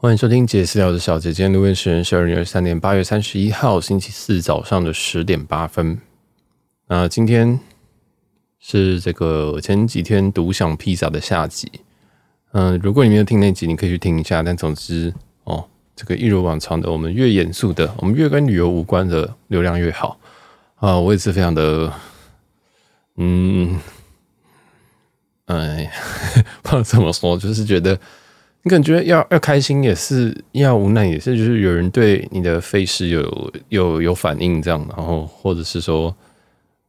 欢迎收听杰私聊的小姐，今天录音时间是二零二三年八月三十一号星期四早上的十点八分。那今天是这个前几天独享披萨的下集。嗯、如果你没有听那集，你可以去听一下。但总之哦，这个一如往常的，我们越严肃的，我们越跟旅游无关的流量越好啊、我也是非常的，嗯，哎，不知道怎么说，就是觉得。感觉要要开心也是，要无奈也是，就是有人对你的费事有有有反应这样，然后或者是说，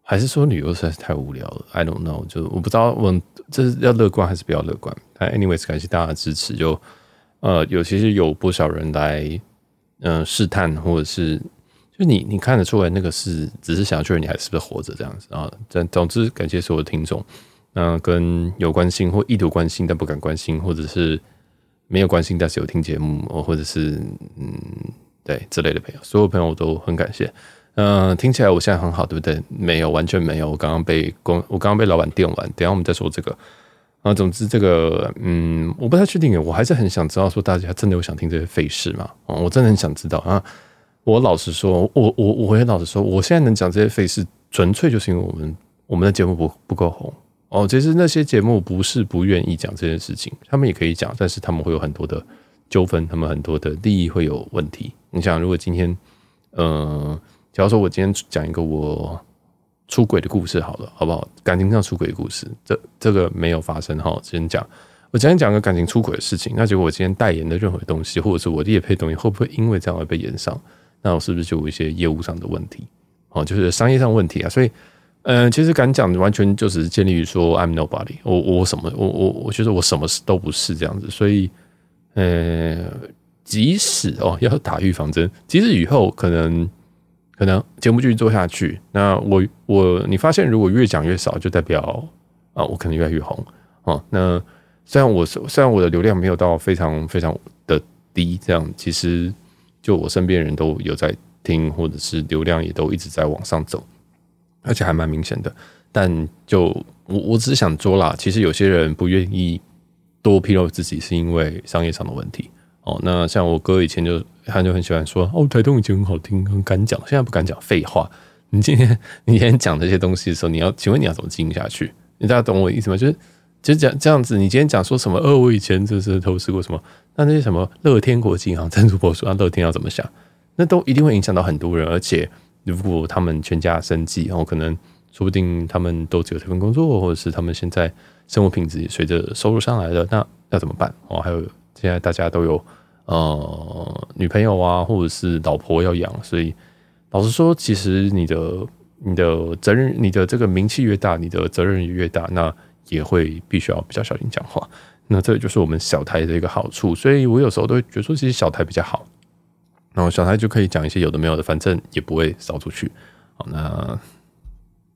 还是说旅游实在是太无聊了，I don't know，就我不知道我这是要乐观还是比较乐观。但 anyways，感谢大家的支持，就呃，有其实有不少人来嗯试探，或者是就你你看得出来那个是只是想要确认你还是不是活着这样子啊。总总之，感谢所有听众，那跟有关心或意图关心但不敢关心，或者是。没有关心，但是有听节目，或者是嗯，对之类的朋友，所有朋友我都很感谢。嗯、听起来我现在很好，对不对？没有，完全没有。我刚刚被公，我刚刚被老板电完。等下我们再说这个。啊，总之这个，嗯，我不太确定。我还是很想知道，说大家真的有想听这些费事吗？哦，我真的很想知道啊。我老实说，我我我也老实说，我现在能讲这些费事，纯粹就是因为我们我们的节目不不够红。哦，其实那些节目不是不愿意讲这件事情，他们也可以讲，但是他们会有很多的纠纷，他们很多的利益会有问题。你想，如果今天，呃，假如说我今天讲一个我出轨的故事，好了，好不好？感情上出轨故事，这这个没有发生哈。今天讲，我今天讲个感情出轨的事情，那结果我今天代言的任何东西，或者是我的业配东西，会不会因为这样而被延上？那我是不是就有一些业务上的问题？哦，就是商业上问题啊，所以。嗯，其实敢讲完全就是建立于说 I'm nobody，我我什么我我我觉得我什么都不是这样子，所以呃，即使哦要打预防针，即使以后可能可能节目继续做下去，那我我你发现如果越讲越少，就代表啊我可能越来越红哦。那虽然我虽然我的流量没有到非常非常的低，这样其实就我身边人都有在听，或者是流量也都一直在往上走。而且还蛮明显的，但就我我只是想说啦，其实有些人不愿意多披露自己，是因为商业上的问题哦。那像我哥以前就他就很喜欢说哦，台东以前很好听，很敢讲，现在不敢讲废话。你今天 你今天讲这些东西的时候，你要请问你要怎么经营下去？你大家懂我意思吗？就是就是讲这样子，你今天讲说什么？呃，我以前就是投资过什么？那那些什么乐天国际啊，赞助播出啊，乐天要怎么想？那都一定会影响到很多人，而且。如果他们全家生计，然后可能说不定他们都只有这份工作，或者是他们现在生活品质也随着收入上来了，那要怎么办？哦，还有现在大家都有呃女朋友啊，或者是老婆要养，所以老实说，其实你的你的责任，你的这个名气越大，你的责任越大，那也会必须要比较小心讲话。那这就是我们小台的一个好处，所以我有时候都会觉得说，其实小台比较好。然后小台就可以讲一些有的没有的，反正也不会扫出去。好，那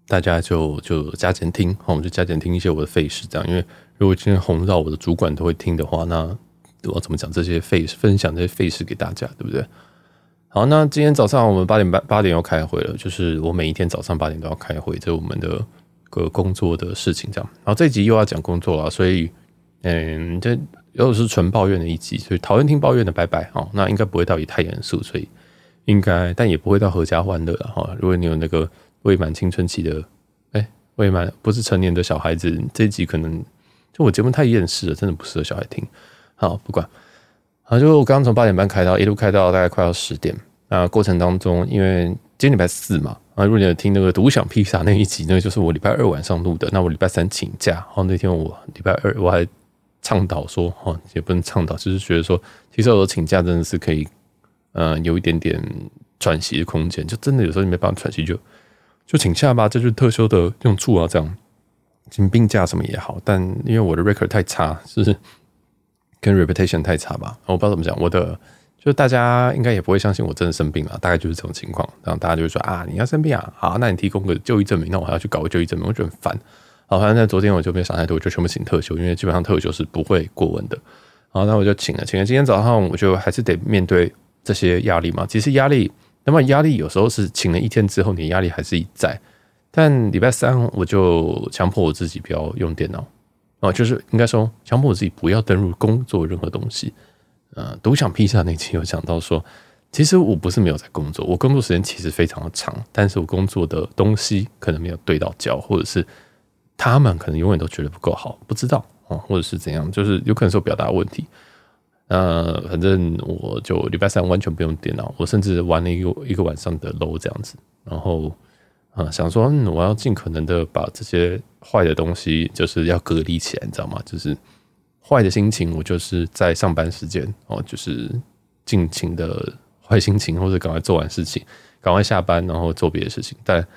大家就就加减听，好，我们就加减听一些我的费事，这样。因为如果今天红到我的主管都会听的话，那我要怎么讲这些费事，分享这些费事给大家，对不对？好，那今天早上我们八点半八点要开会了，就是我每一天早上八点都要开会，这是我们的个工作的事情，这样。然后这集又要讲工作了，所以嗯，这。又是纯抱怨的一集，所以讨厌听抱怨的拜拜哦。那应该不会到也太严肃，所以应该，但也不会到阖家欢乐了哈。如果你有那个未满青春期的，哎、未满不是成年的小孩子，这集可能就我节目太厌世了，真的不适合小孩听。好，不管，好，就我刚刚从八点半开到一路开到大概快要十点。那过程当中，因为今天礼拜四嘛，啊，如果你有听那个独享披萨那一集，那个就是我礼拜二晚上录的。那我礼拜三请假，然后那天我礼拜二我还。倡导说，哈，也不能倡导，就是觉得说，其实有时候请假真的是可以，呃，有一点点喘息的空间。就真的有时候你没办法喘息就，就请假吧，这就是特休的用处啊。这样请病假什么也好，但因为我的 record 太差，是跟 reputation 太差吧，我不知道怎么讲。我的就是大家应该也不会相信我真的生病了，大概就是这种情况。然后大家就会说啊，你要生病啊，好，那你提供个就医证明，那我还要去搞个就医证明，我觉得很烦。好，反正在昨天我就没想太多，我就全部请特休，因为基本上特休是不会过问的。好，那我就请了，请了。今天早上我就还是得面对这些压力嘛。其实压力，那么压力有时候是请了一天之后，你压力还是一在。但礼拜三我就强迫我自己不要用电脑，哦，就是应该说强迫我自己不要登入工作任何东西。呃，独享披萨那期有讲到说，其实我不是没有在工作，我工作时间其实非常的长，但是我工作的东西可能没有对到焦，或者是他们可能永远都觉得不够好，不知道哦，或者是怎样，就是有可能是我表达问题。呃，反正我就礼拜三完全不用电脑，我甚至玩了一个一个晚上的 LOL 这样子，然后啊、想说，我要尽可能的把这些坏的东西就是要隔离起来，你知道吗？就是。坏的心情，我就是在上班时间哦，就是尽情的坏心情，或者赶快做完事情，赶快下班，然后做别的事情。但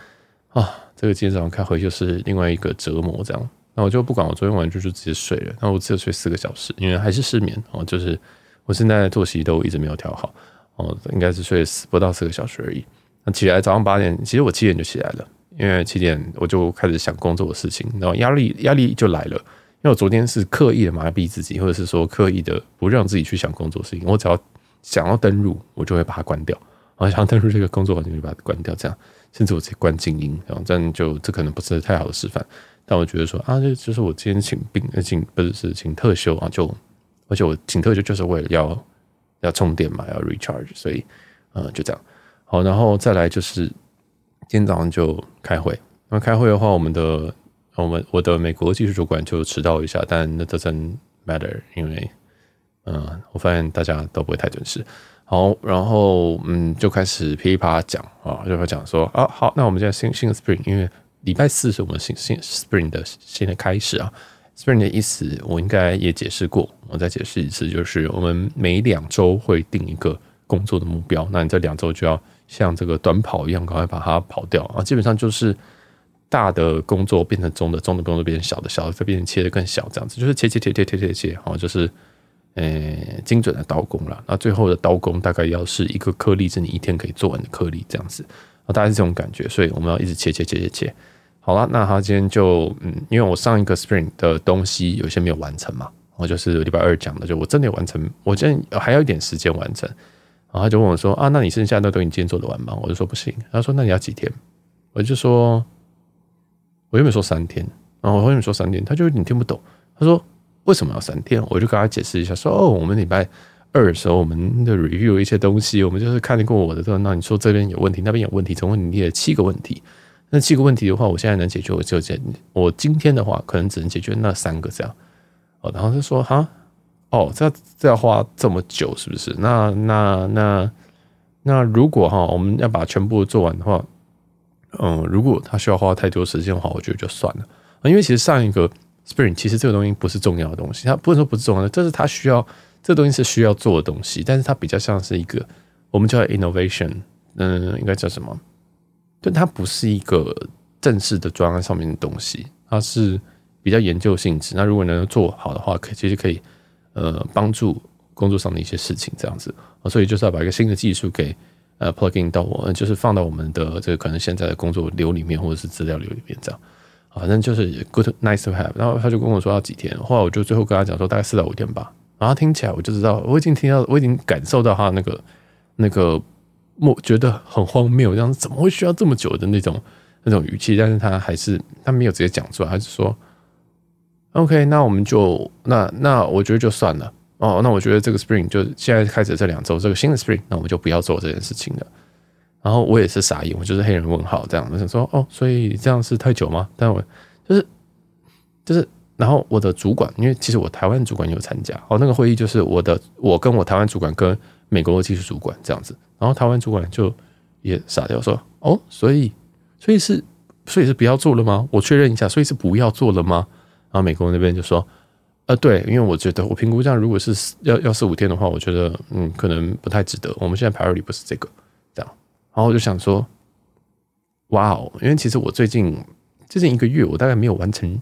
啊，这个今天早上开会就是另外一个折磨，这样。那我就不管，我昨天晚上就直接睡了。那我只有睡四个小时，因为还是失眠哦。就是我现在作息都一直没有调好哦，应该是睡不到四个小时而已。那起来早上八点，其实我七点就起来了，因为七点我就开始想工作的事情，然后压力压力就来了。因为我昨天是刻意的麻痹自己，或者是说刻意的不让自己去想工作事情。我只要想要登录，我就会把它关掉。然后想要登录这个工作环境，就把它关掉。这样，甚至我直接关静音。然后这样就这可能不是太好的示范。但我觉得说啊，这就是我今天请病，请不是是请特休啊，就而且我请特休就是为了要要充电嘛，要 recharge。所以呃，就这样。好，然后再来就是今天早上就开会。那开会的话，我们的。我们我的美国技术主管就迟到一下，但那 doesn't matter，因为嗯，我发现大家都不会太准时。好，然后嗯，就开始噼里啪啦讲啊，就会讲说啊，好，那我们现在新新的 Spring，因为礼拜四是我们新新 Spring 的新的开始啊。Spring 的意思我应该也解释过，我再解释一次，就是我们每两周会定一个工作的目标，那你这两周就要像这个短跑一样，赶快把它跑掉啊，基本上就是。大的工作变成中的，中的工作变成小的，小的再变成切的更小，这样子就是切切切切切切切，好，就是呃、精准的刀工了。那最后的刀工大概要是一个颗粒是你一天可以做完的颗粒，这样子啊，大概是这种感觉。所以我们要一直切切切切切。好了，那他今天就嗯，因为我上一个 spring 的东西有些没有完成嘛，我就是礼拜二讲的，就我真的有完成，我今天还有一点时间完成。然后他就问我说啊，那你剩下的都你今天做得完吗？我就说不行。他说那你要几天？我就说。我原本说三天，然后我后面说三天，他就有点听不懂。他说为什么要三天？我就跟他解释一下，说哦，我们礼拜二的时候，我们的 review 一些东西，我们就是看过我的，那你说这边有问题，那边有问题，总共你列了七个问题。那七个问题的话，我现在能解决，我就解。我今天的话，可能只能解决那三个这样。哦，然后他说哈，哦，这这要花这么久，是不是？那那那那如果哈，我们要把全部做完的话。嗯，如果他需要花太多时间的话，我觉得就算了。因为其实上一个 Spring 其实这个东西不是重要的东西，它不能说不是重要的，这是它需要这个东西是需要做的东西，但是它比较像是一个我们叫 innovation，嗯，应该叫什么？但它不是一个正式的专案上面的东西，它是比较研究性质。那如果能做好的话，可其实可以呃帮助工作上的一些事情这样子。所以就是要把一个新的技术给。呃，plugin 到我就是放到我们的这个可能现在的工作流里面，或者是资料流里面这样，反正就是 good nice to have。然后他就跟我说要几天，后来我就最后跟他讲说大概四到五天吧。然后听起来我就知道，我已经听到，我已经感受到他那个那个我觉得很荒谬，这样怎么会需要这么久的那种那种语气？但是他还是他没有直接讲出来，他就说 OK，那我们就那那我觉得就算了。哦，那我觉得这个 spring 就现在开始这两周，这个新的 spring，那我们就不要做这件事情了。然后我也是傻眼，我就是黑人问号这样，我想说，哦，所以这样是太久吗？但我就是就是，然后我的主管，因为其实我台湾主管有参加，哦，那个会议就是我的，我跟我台湾主管跟美国的技术主管这样子，然后台湾主管就也傻掉说，哦，所以所以是所以是不要做了吗？我确认一下，所以是不要做了吗？然后美国那边就说。呃，对，因为我觉得我评估这样，如果是要要四五天的话，我觉得嗯，可能不太值得。我们现在 priority 不是这个，这样。然后我就想说，哇哦，因为其实我最近最近一个月，我大概没有完成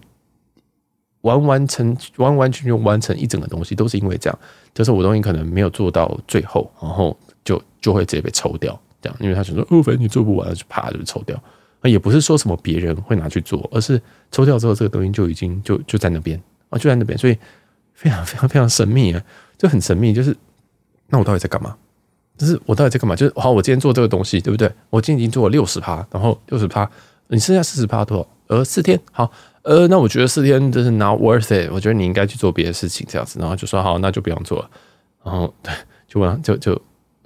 完完成完完全全完成一整个东西，都是因为这样，就是我东西可能没有做到最后，然后就就会直接被抽掉，这样。因为他想说，哦，反正你做不完，就啪就抽掉。也不是说什么别人会拿去做，而是抽掉之后，这个东西就已经就就在那边。啊，就在那边，所以非常非常非常神秘啊，就很神秘。就是，那我到底在干嘛？就是我到底在干嘛？就是好，我今天做这个东西，对不对？我今天已经做了六十趴，然后六十趴，你剩下四十趴多少？呃，四天。好，呃，那我觉得四天就是 not worth it。我觉得你应该去做别的事情，这样子。然后就说好，那就不用做了。然后对，就问就就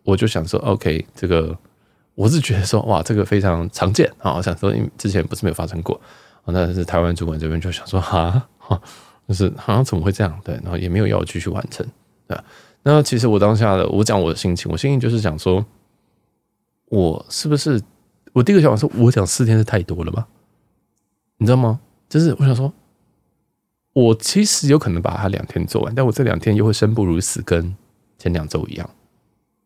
我就想说，OK，这个我是觉得说，哇，这个非常常见啊。我想说，因为之前不是没有发生过，但是台湾主管这边就想说，哈，就是好像怎么会这样？对，然后也没有要我继续完成，对吧？那其实我当下的我讲我的心情，我心情就是想说，我是不是我第一个想法是我讲四天是太多了吧？你知道吗？就是我想说。我其实有可能把它两天做完，但我这两天又会生不如死，跟前两周一样，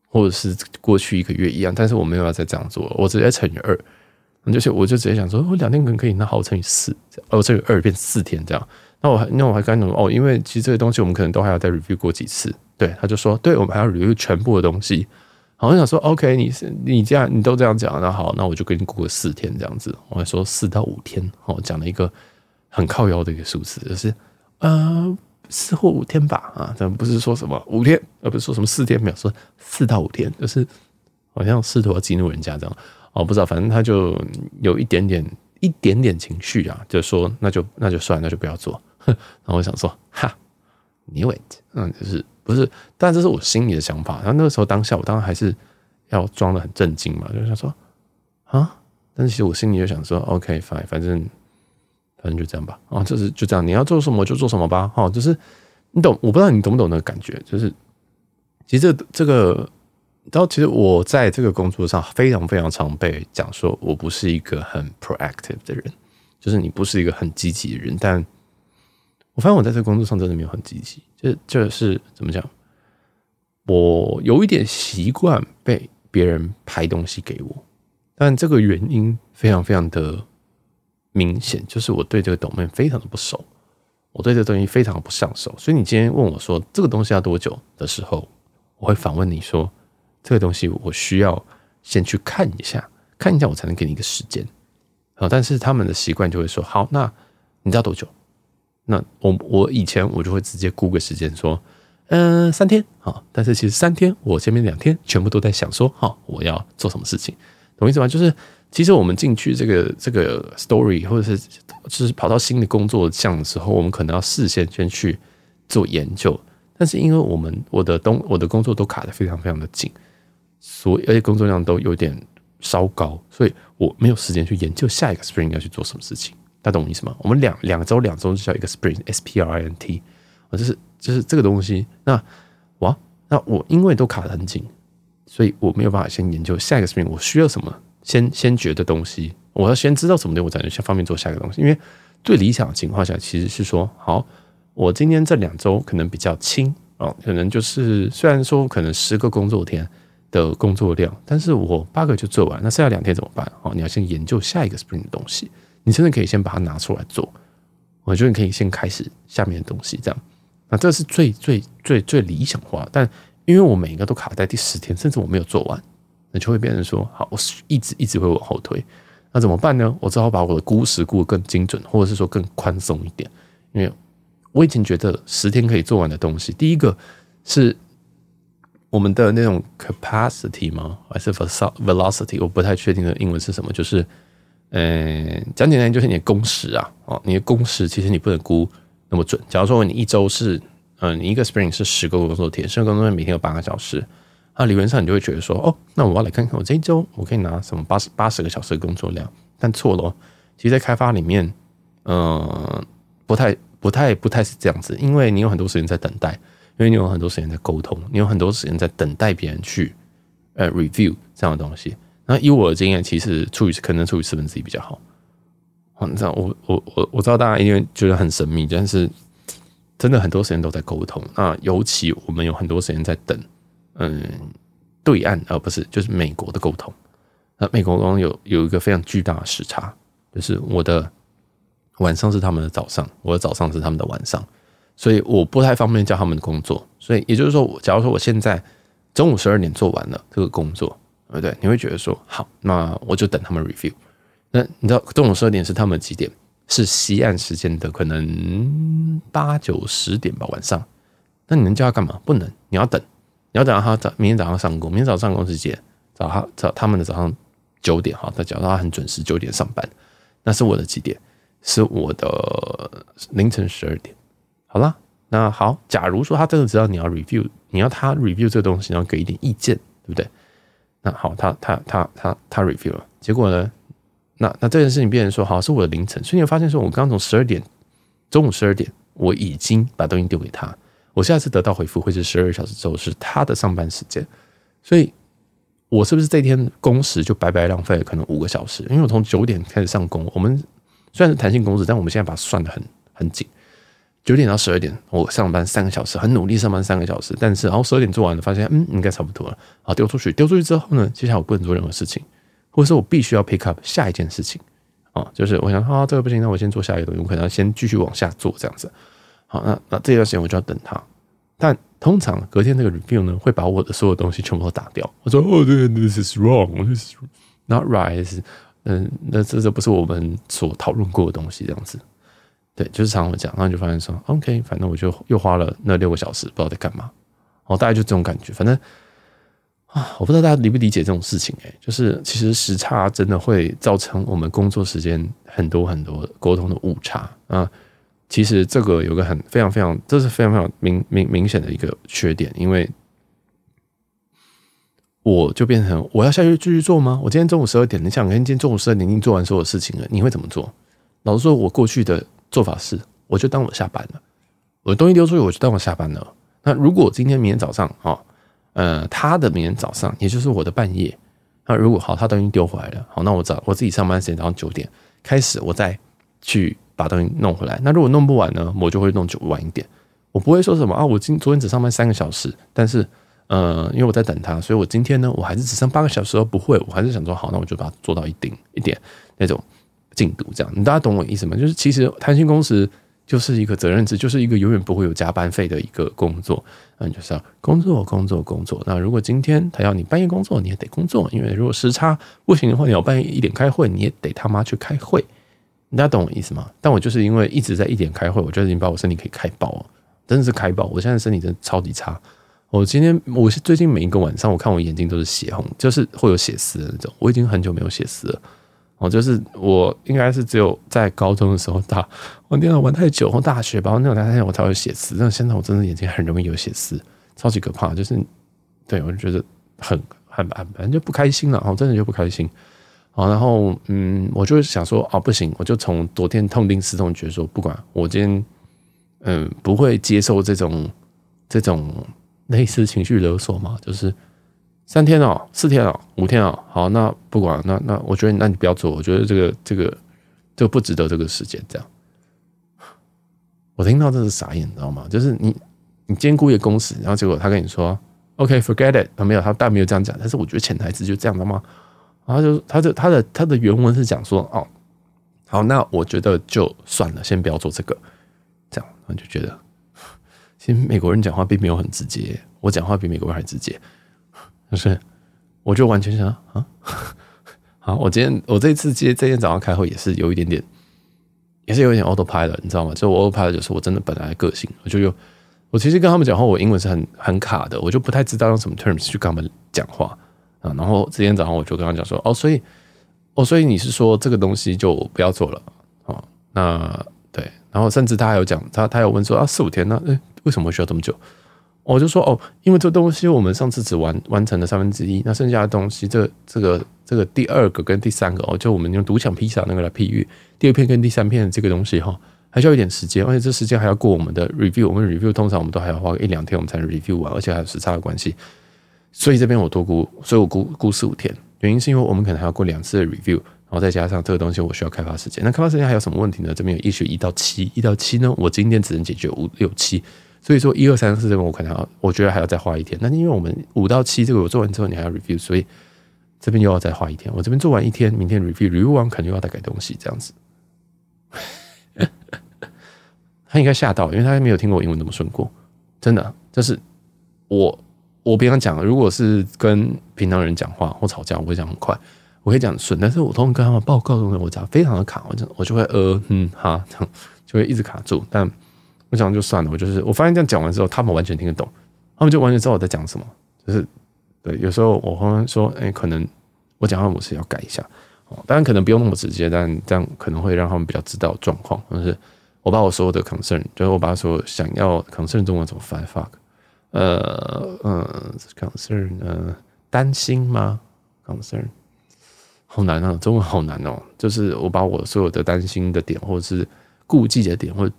或者是过去一个月一样。但是我没有要再这样做，我直接乘以二，就是我就直接想说，我两天可能可以，那好，我乘以四，哦，乘以二变四天这样。那我还那我还跟他说哦，因为其实这个东西我们可能都还要再 review 过几次。对，他就说，对，我们还要捋一全部的东西。好，我想说，OK，你是你这样，你都这样讲，那好，那我就给你过个四天这样子。我还说四到五天，哦，讲了一个。很靠腰的一个数字，就是呃四或五天吧啊，咱不是说什么五天，而不是说什么四天，没有说四到五天，就是好像试图要激怒人家这样哦，不知道，反正他就有一点点一点点情绪啊，就说那就那就算，那就不要做。然后我想说哈，knew it，嗯，就是不是，但这是我心里的想法。然后那个时候当下，我当然还是要装的很震惊嘛，就想说啊，但是其实我心里就想说，OK fine，反正。反正就这样吧，啊，就是就这样，你要做什么就做什么吧，哈，就是你懂，我不知道你懂不懂那个感觉，就是其实这这个，然后其实我在这个工作上非常非常常被讲说，我不是一个很 proactive 的人，就是你不是一个很积极的人，但我发现我在这个工作上真的没有很积极，就就是怎么讲，我有一点习惯被别人拍东西给我，但这个原因非常非常的。明显就是我对这个懂面非常的不熟，我对这个东西非常的不上手，所以你今天问我说这个东西要多久的时候，我会反问你说这个东西我需要先去看一下，看一下我才能给你一个时间。好，但是他们的习惯就会说好，那你知道多久？那我我以前我就会直接估个时间说，嗯，三天啊。但是其实三天我前面两天全部都在想说，好，我要做什么事情，懂意思吗？就是。其实我们进去这个这个 story，或者是就是跑到新的工作项的时候，我们可能要事先先去做研究。但是因为我们我的东我的工作都卡得非常非常的紧，所以而且工作量都有点稍高，所以我没有时间去研究下一个 sprint 要去做什么事情。大家懂我意思吗？我们两两周两周就叫一个 sprint，S P R I N T 啊，就是就是这个东西。那哇，那我因为都卡得很紧，所以我没有办法先研究下一个 sprint 我需要什么。先先觉得东西，我要先知道什么东西，我才能下方便做下一个东西。因为最理想的情况下，其实是说，好，我今天这两周可能比较轻哦，可能就是虽然说可能十个工作天的工作量，但是我八个就做完，那剩下两天怎么办？哦，你要先研究下一个 sprint 的东西，你真的可以先把它拿出来做。我觉得你可以先开始下面的东西，这样，那这是最最最最理想化。但因为我每一个都卡在第十天，甚至我没有做完。那就会变成说，好，我一直一直会往后推，那怎么办呢？我只好把我的估时估得更精准，或者是说更宽松一点。因为我以前觉得十天可以做完的东西，第一个是我们的那种 capacity 吗？还是 velocity？我不太确定的英文是什么。就是，嗯，讲简单就是你的工时啊，哦，你的工时其实你不能估那么准。假如说你一周是，嗯，你一个 Spring 是十个工作天，十个工作天每天有八个小时。啊，理论上你就会觉得说，哦，那我要来看看我这一周我可以拿什么八十八十个小时的工作量，但错了，其实，在开发里面，嗯、不太不太不太是这样子，因为你有很多时间在等待，因为你有很多时间在沟通，你有很多时间在等待别人去呃 review 这样的东西。那以我的经验，其实处于可能处于四分之一比较好。好，你知道我我我我知道大家因为觉得很神秘，但是真的很多时间都在沟通。那尤其我们有很多时间在等。嗯，对岸而不是就是美国的沟通。那美国沟通有有一个非常巨大的时差，就是我的晚上是他们的早上，我的早上是他们的晚上，所以我不太方便叫他们的工作。所以也就是说，假如说我现在中午十二点做完了这个工作，对不对？你会觉得说好，那我就等他们 review。那你知道中午十二点是他们几点？是西岸时间的可能八九十点吧，晚上。那你能叫他干嘛？不能，你要等。你要等到他早明天早上上工，明天早上上工时间？早他早他们的早上九点哈，他讲到他很准时九点上班，那是我的几点？是我的凌晨十二点。好啦，那好，假如说他真的知道你要 review，你要他 review 这个东西，然后给一点意见，对不对？那好，他他他他他 review 了，结果呢？那那这件事情变成说，好，是我的凌晨，所以你会发现说，我刚从十二点，中午十二点，我已经把东西丢给他，我下次得到回复会是十二个小时之后，是他的上班时间，所以，我是不是这天工时就白白浪费了可能五个小时？因为我从九点开始上工，我们虽然是弹性工时，但我们现在把它算的很很紧，九点到十二点我上班三个小时，很努力上班三个小时，但是然后十二点做完了，发现嗯应该差不多了，好，丢出去，丢出去之后呢，接下来我不能做任何事情。或者说我必须要 pick up 下一件事情啊，就是我想啊，这个不行，那我先做下一个东西，我可能要先继续往下做这样子。好，那那这段时间我就要等他。但通常隔天那个 review 呢，会把我的所有东西全部都打掉。我说哦，这个 this is wrong，this is not right，嗯，那这这不是我们所讨论过的东西，这样子。对，就是常常讲，然后就发现说，OK，反正我就又花了那六个小时，不知道在干嘛。哦，大概就这种感觉，反正。啊，我不知道大家理不理解这种事情哎、就是其实时差真的会造成我们工作时间很多很多沟通的误差啊。其实这个有个很非常非常，这是非常非常明明明显的一个缺点，因为我就变成我要下去继续做吗？我今天中午十二点，你想，今天中午十二点已经做完所有事情了，你会怎么做？老实说，我过去的做法是，我就当我下班了，我的东西丢出去，我就当我下班了。那如果今天明天早上啊。呃，他的明天早上，也就是我的半夜。那如果好，他东西丢回来了，好，那我早我自己上班时间早上九点开始，我再去把东西弄回来。那如果弄不完呢，我就会弄久晚一点。我不会说什么啊，我今昨天只上班三个小时，但是呃，因为我在等他，所以我今天呢，我还是只剩八个小时。不会，我还是想说好，那我就把它做到一定一点那种进度，这样。你大家懂我意思吗？就是其实弹性工时。就是一个责任制，就是一个永远不会有加班费的一个工作。嗯，就是要工作，工作，工作。那如果今天他要你半夜工作，你也得工作，因为如果时差不行的话，你要半夜一点开会，你也得他妈去开会。大家懂我意思吗？但我就是因为一直在一点开会，我觉得已经把我身体可以开爆了，真的是开爆。我现在身体真的超级差。我今天，我是最近每一个晚上，我看我眼睛都是血红，就是会有血丝的那种。我已经很久没有血丝了。我就是我，应该是只有在高中的时候打玩电脑玩太久，或大学吧，那种太阳我才会写词。但现在我真的眼睛很容易有血丝，超级可怕。就是对我就觉得很很很反正就不开心了，我真的就不开心。好，然后嗯，我就想说啊，不行，我就从昨天痛定思痛，觉得说不管我今天嗯不会接受这种这种类似情绪勒索嘛，就是。三天哦，四天哦，五天哦，好，那不管那那，我觉得那你不要做，我觉得这个这个这个不值得这个时间这样。我听到这是傻眼，你知道吗？就是你你兼顾一个公司，然后结果他跟你说，OK，forget it，他没有，他但没有这样讲，但是我觉得潜台词就这样的吗？然后就他就他的他的原文是讲说，哦，好，那我觉得就算了，先不要做这个，这样我就觉得，其实美国人讲话并没有很直接，我讲话比美国人还直接。就是，我就完全想啊，好，我今天我这次接这天早上开会也是有一点点，也是有一点 autopilot 你知道吗？就我 autopilot 就是我真的本来的个性，我就有，我其实跟他们讲话，我英文是很很卡的，我就不太知道用什么 terms 去跟他们讲话啊。然后这天早上我就跟他讲说，哦，所以，哦，所以你是说这个东西就不要做了哦？那对，然后甚至他还有讲，他他有问说啊，四五天那，诶，为什么需要这么久？我就说哦，因为这东西我们上次只完完成了三分之一，那剩下的东西，这这个这个第二个跟第三个哦，就我们用独享披萨那个来譬喻，第二片跟第三片这个东西哈，还需要一点时间，而且这时间还要过我们的 review，我们 review 通常我们都还要花个一两天我们才能 review 完，而且还有时差的关系，所以这边我多估，所以我估估四五天，原因是因为我们可能还要过两次的 review，然后再加上这个东西我需要开发时间，那开发时间还有什么问题呢？这边有一学一到七，一到七呢，我今天只能解决五六七。所以说一二三四这个我可能要，我觉得还要再花一天。那因为我们五到七这个我做完之后你还要 review，所以这边又要再花一天。我这边做完一天，明天 review，review 完可能又要再改东西，这样子。他应该吓到，因为他还没有听过我英文那么顺过，真的。就是我我平常讲，如果是跟平常人讲话或吵架，我会讲很快，我会讲顺。但是我通常跟他们报告的时候，我讲非常的卡，我就我就会呃嗯哈这样，就会一直卡住，但。我想就算了，我就是我发现这样讲完之后，他们完全听得懂，他们就完全知道我在讲什么。就是对，有时候我会说，哎、可能我讲话模式要改一下哦。当然可能不用那么直接，但这样可能会让他们比较知道状况。就是我把我所有的 concern，就是我把所有想要 concern 中文怎么翻 fuck，呃嗯 concern 呃担心吗 concern 好难啊，中文好难哦。就是我把我所有的担心的点，或者是顾忌的点，或者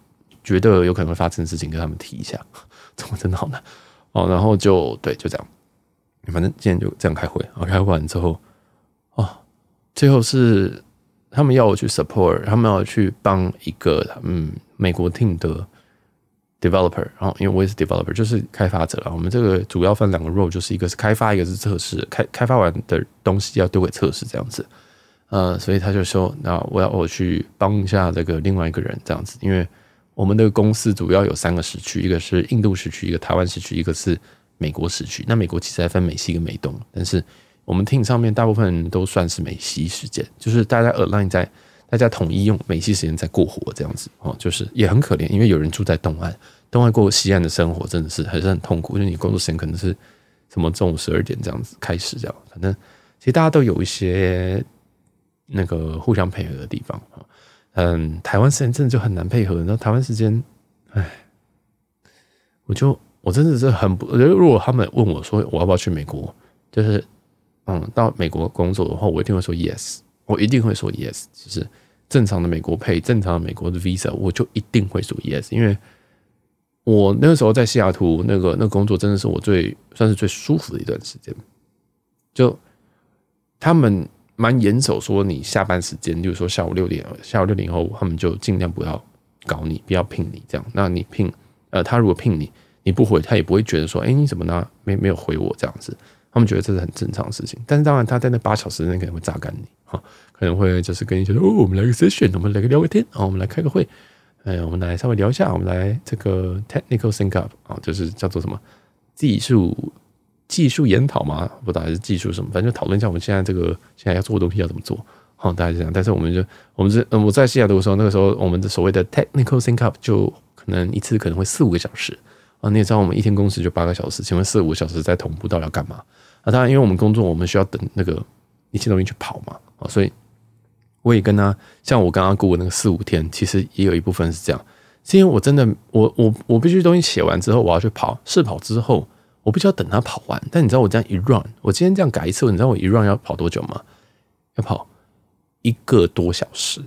觉得有可能会发生的事情，跟他们提一下。怎 么真的好难哦。然后就对，就这样。反正今天就这样开会，然后开完之后，哦，最后是他们要我去 support，他们要去帮一个嗯美国 team 的 developer，然后因为我也是 developer，就是开发者了。我们这个主要分两个 role，就是一个是开发，一个是测试。开开发完的东西要丢给测试这样子，呃，所以他就说，那我要我去帮一下这个另外一个人这样子，因为我们的公司主要有三个时区，一个是印度时区，一个台湾时区，一个是。美国时区，那美国其实还分美西跟美东，但是我们 team 上面大部分人都算是美西时间，就是大家 align 在大家统一用美西时间在过活这样子哦，就是也很可怜，因为有人住在东岸，东岸过西岸的生活真的是还是很痛苦，就是你工作时间可能是什么中午十二点这样子开始这样，反正其实大家都有一些那个互相配合的地方，嗯，台湾时间真的就很难配合，那台湾时间，哎，我就。我真的是很不，如果他们问我说我要不要去美国，就是嗯，到美国工作的话，我一定会说 yes，我一定会说 yes。就是正常的美国配，正常的美国的 visa，我就一定会说 yes，因为我那个时候在西雅图那个那工作真的是我最算是最舒服的一段时间。就他们蛮严守说你下班时间，就是说下午六点，下午六点以后，他们就尽量不要搞你，不要聘你这样。那你聘呃，他如果聘你。你不回，他也不会觉得说，哎、你怎么呢？没没有回我这样子？他们觉得这是很正常的事情。但是当然，他在那八小时内可能会榨干你，哈，可能会就是跟你说，哦，我们来个 session，我们来个聊个天，啊，我们来开个会，哎，我们来稍微聊一下，我们来这个 technical sync up 啊，就是叫做什么技术技术研讨嘛，不知道还是技术什么，反正就讨论一下我们现在这个现在要做的东西要怎么做，好，大概是这样。但是我们就我们是嗯，我在西雅图的时候，那个时候我们的所谓的 technical sync up 就可能一次可能会四五个小时。啊，你也知道我们一天工时就八个小时，请问四五个小时在同步到底要干嘛？啊，当然，因为我们工作我们需要等那个一切东西去跑嘛，啊，所以我也跟他，像我刚刚过那个四五天，其实也有一部分是这样，是因为我真的，我我我必须东西写完之后，我要去跑试跑之后，我必须要等他跑完。但你知道我这样一 run，我今天这样改一次，你知道我一 run 要跑多久吗？要跑一个多小时。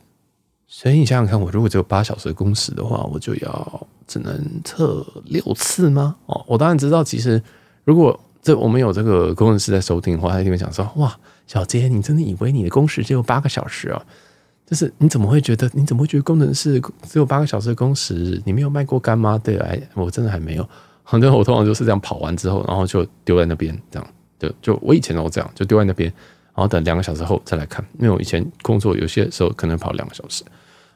所以你想想看，我如果只有八小时的工时的话，我就要只能测六次吗？哦，我当然知道，其实如果这我们有这个工程师在收听的话，他一定会想说：哇，小杰，你真的以为你的工时只有八个小时啊？就是你怎么会觉得？你怎么会觉得工程师只有八个小时的工时？你没有卖过肝吗？对，哎，我真的还没有。反正我通常就是这样跑完之后，然后就丢在那边，这样就就我以前都这样，就丢在那边。然后等两个小时后再来看，因为我以前工作有些时候可能跑两个小时。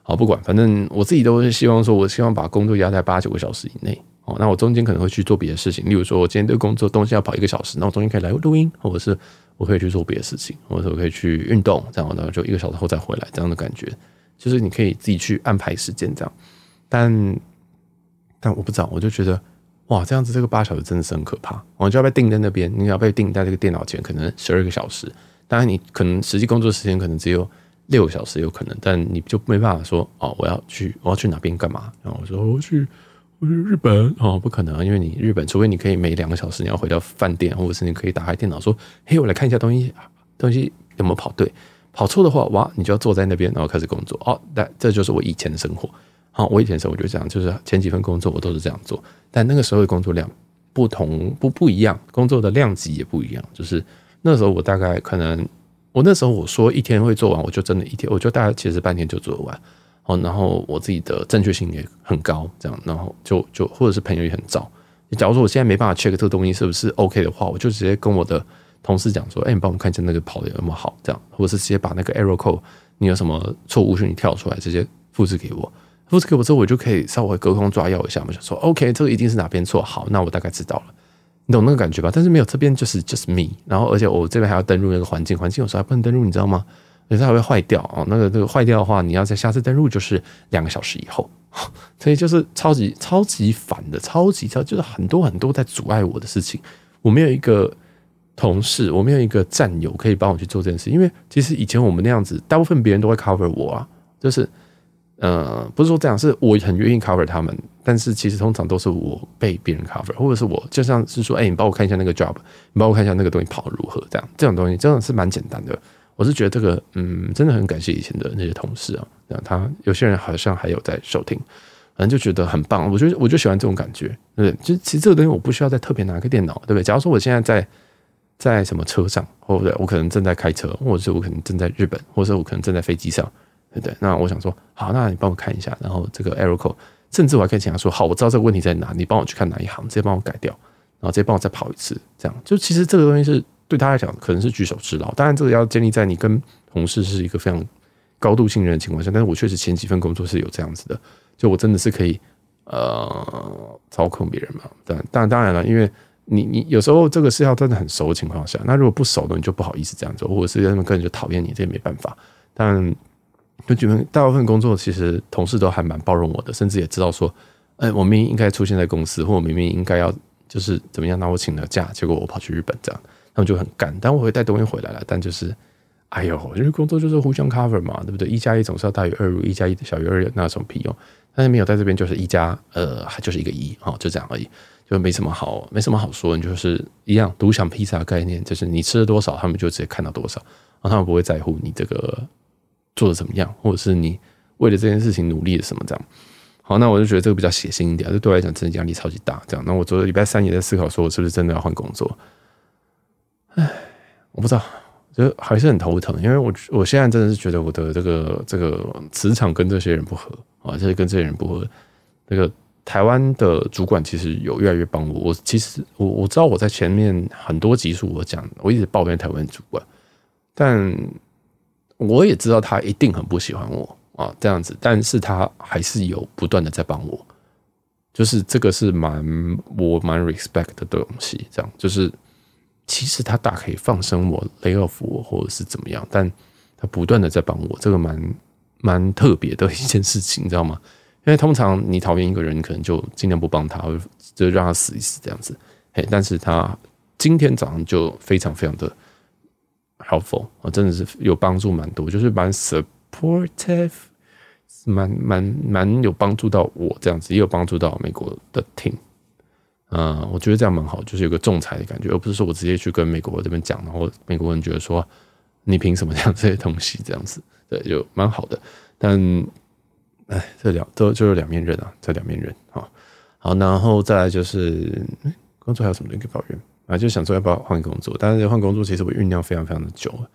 好，不管，反正我自己都是希望说，我希望把工作压在八九个小时以内。哦，那我中间可能会去做别的事情，例如说，我今天这个工作东西要跑一个小时，那我中间可以来录音，或者是我可以去做别的事情，或者我可以去运动，这样的就一个小时后再回来，这样的感觉，就是你可以自己去安排时间这样。但但我不知道，我就觉得哇，这样子这个八小时真的是很可怕，我就要被定在那边，你要被定在这个电脑前，可能十二个小时。当然，你可能实际工作时间可能只有六个小时，有可能，但你就没办法说哦，我要去，我要去哪边干嘛？然后我说我去，我去日本哦，不可能，因为你日本，除非你可以每两个小时你要回到饭店，或者是你可以打开电脑说，嘿，我来看一下东西，东西有没有跑对，跑错的话，哇，你就要坐在那边，然后开始工作。哦，那这就是我以前的生活。好，我以前的生活就这样，就是前几份工作我都是这样做，但那个时候的工作量不同，不不一样，工作的量级也不一样，就是。那时候我大概可能，我那时候我说一天会做完，我就真的一天，我就大概其实半天就做完。哦，然后我自己的正确性也很高，这样，然后就就或者是朋友也很早。你假如说我现在没办法 check 这个东西是不是 OK 的话，我就直接跟我的同事讲说，哎，你帮我们看一下那个跑的有那么好，这样，或者是直接把那个 error code，你有什么错误是你跳出来，直接复制给我，复制给我之后，我就可以稍微隔空抓药一下嘛，就说 OK，这个一定是哪边错，好，那我大概知道了。你懂那个感觉吧？但是没有这边就是 just me，然后而且我这边还要登录那个环境，环境有时候还不能登录，你知道吗？有时候还会坏掉哦。那个那个坏掉的话，你要在下次登录就是两个小时以后，所以就是超级超级烦的，超级超就是很多很多在阻碍我的事情。我没有一个同事，我没有一个战友可以帮我去做这件事，因为其实以前我们那样子，大部分别人都会 cover 我啊，就是呃，不是说这样，是我很愿意 cover 他们，但是其实通常都是我被别人 cover，或者是我就像是说，哎、你帮我看一下那个 job，你帮我看一下那个东西跑得如何，这样这种东西真的是蛮简单的。我是觉得这个，嗯，真的很感谢以前的那些同事啊，那他有些人好像还有在收听，反正就觉得很棒。我觉得我就喜欢这种感觉，对不对？就其实这个东西我不需要再特别拿个电脑，对不对？假如说我现在在在什么车上，或者我可能正在开车，或者是我可能正在日本，或者是我可能正在飞机上。对不对？那我想说，好，那你帮我看一下，然后这个 error code，甚至我还可以请他说，好，我知道这个问题在哪，你帮我去看哪一行，直接帮我改掉，然后直接帮我再跑一次，这样就其实这个东西是对他来讲可能是举手之劳。当然，这个要建立在你跟同事是一个非常高度信任的情况下。但是我确实前几份工作是有这样子的，就我真的是可以呃操控别人嘛。但但当然了，因为你你有时候这个是要真的很熟的情况下，那如果不熟的，你就不好意思这样做，或者是他们个人就讨厌你，这也没办法。但就觉得大部分工作其实同事都还蛮包容我的，甚至也知道说，哎，我明明应该出现在公司，或我明明应该要就是怎么样，那我请了假，结果我跑去日本这样，他们就很干。但我会带东西回来了，但就是，哎呦，因为工作就是互相 cover 嘛，对不对？一加一总是要大于二，如一加一小于二，那有什么屁用？但是没有在这边就是一加，呃，还就是一个一，哦，就这样而已，就没什么好，没什么好说。你就是一样独享披萨概念，就是你吃了多少，他们就直接看到多少，然后他们不会在乎你这个。做的怎么样，或者是你为了这件事情努力了什么这样？好，那我就觉得这个比较血腥一点，这对我来讲真的压力超级大。这样，那我昨天礼拜三也在思考，说我是不是真的要换工作？唉，我不知道，就还是很头疼，因为我我现在真的是觉得我的这个这个磁场跟这些人不合啊，就是跟这些人不合。那个台湾的主管其实有越来越帮我，我其实我我知道我在前面很多集数我讲，我一直抱怨台湾主管，但。我也知道他一定很不喜欢我啊，这样子，但是他还是有不断的在帮我，就是这个是蛮我蛮 respect 的东西，这样就是其实他大可以放生我 lay off 我或者是怎么样，但他不断的在帮我，这个蛮蛮特别的一件事情，你知道吗？因为通常你讨厌一个人，你可能就尽量不帮他，就让他死一死这样子，嘿，但是他今天早上就非常非常的。Helpful 啊，真的是有帮助蛮多，就是蛮 supportive，蛮蛮蛮有帮助到我这样子，也有帮助到美国的 team。嗯，我觉得这样蛮好，就是有个仲裁的感觉，而不是说我直接去跟美国这边讲，然后美国人觉得说你凭什么讲 这些东西这样子，对，就蛮好的。但哎，这两都就是两面刃啊，这两面刃啊。好，然后再来就是工作还有什么可以抱怨？啊，就想说要不要换工作，但是换工作其实我酝酿非常非常的久了。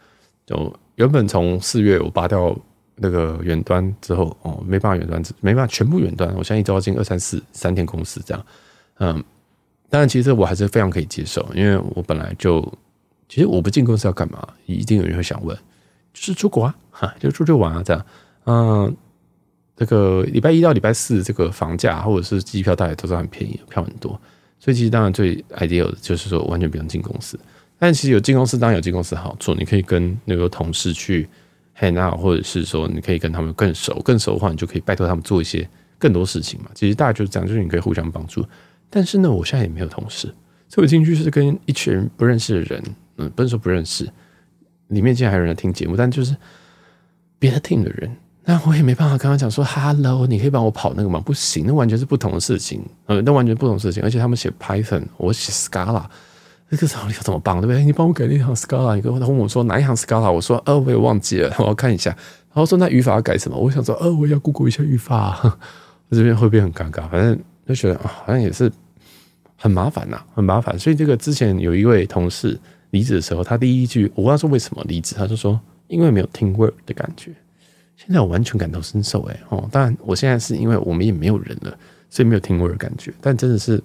就原本从四月我拔掉那个远端之后，哦，没办法远端，没办法全部远端。我现在一周要进二三四三天公司这样，嗯，当然其实我还是非常可以接受，因为我本来就其实我不进公司要干嘛？一定有人会想问，就是出国啊，哈，就出去玩啊这样。嗯，这个礼拜一到礼拜四这个房价或者是机票大概都是很便宜，票很多。所以其实当然最 ideal 的就是说完全不用进公司，但其实有进公司当然有进公司的好处，你可以跟那个同事去 hang out，或者是说你可以跟他们更熟，更熟的话你就可以拜托他们做一些更多事情嘛。其实大家就是这样，就是你可以互相帮助。但是呢，我现在也没有同事，所以我进去是跟一群不认识的人，嗯，不是说不认识，里面竟然还有人来听节目，但就是别的 team 的人。那我也没办法跟他讲说，Hello，你可以帮我跑那个吗？不行，那完全是不同的事情，呃，那完全不同的事情。而且他们写 Python，我写 Scala，这个时候你要怎么帮，对不对？你帮我改那行 Scala，你跟我问我说哪一行 Scala？我说，呃，我也忘记了，我要看一下。然后说那语法要改什么？我想说，呃，我要 Google 一下语法。这边会不会很尴尬？反正就觉得啊，好像也是很麻烦呐，很麻烦。所以这个之前有一位同事离职的时候，他第一句我问他说为什么离职，他就说因为没有 teamwork 的感觉。现在我完全感同身受哎哦，当然我现在是因为我们也没有人了，所以没有听过的感觉。但真的是，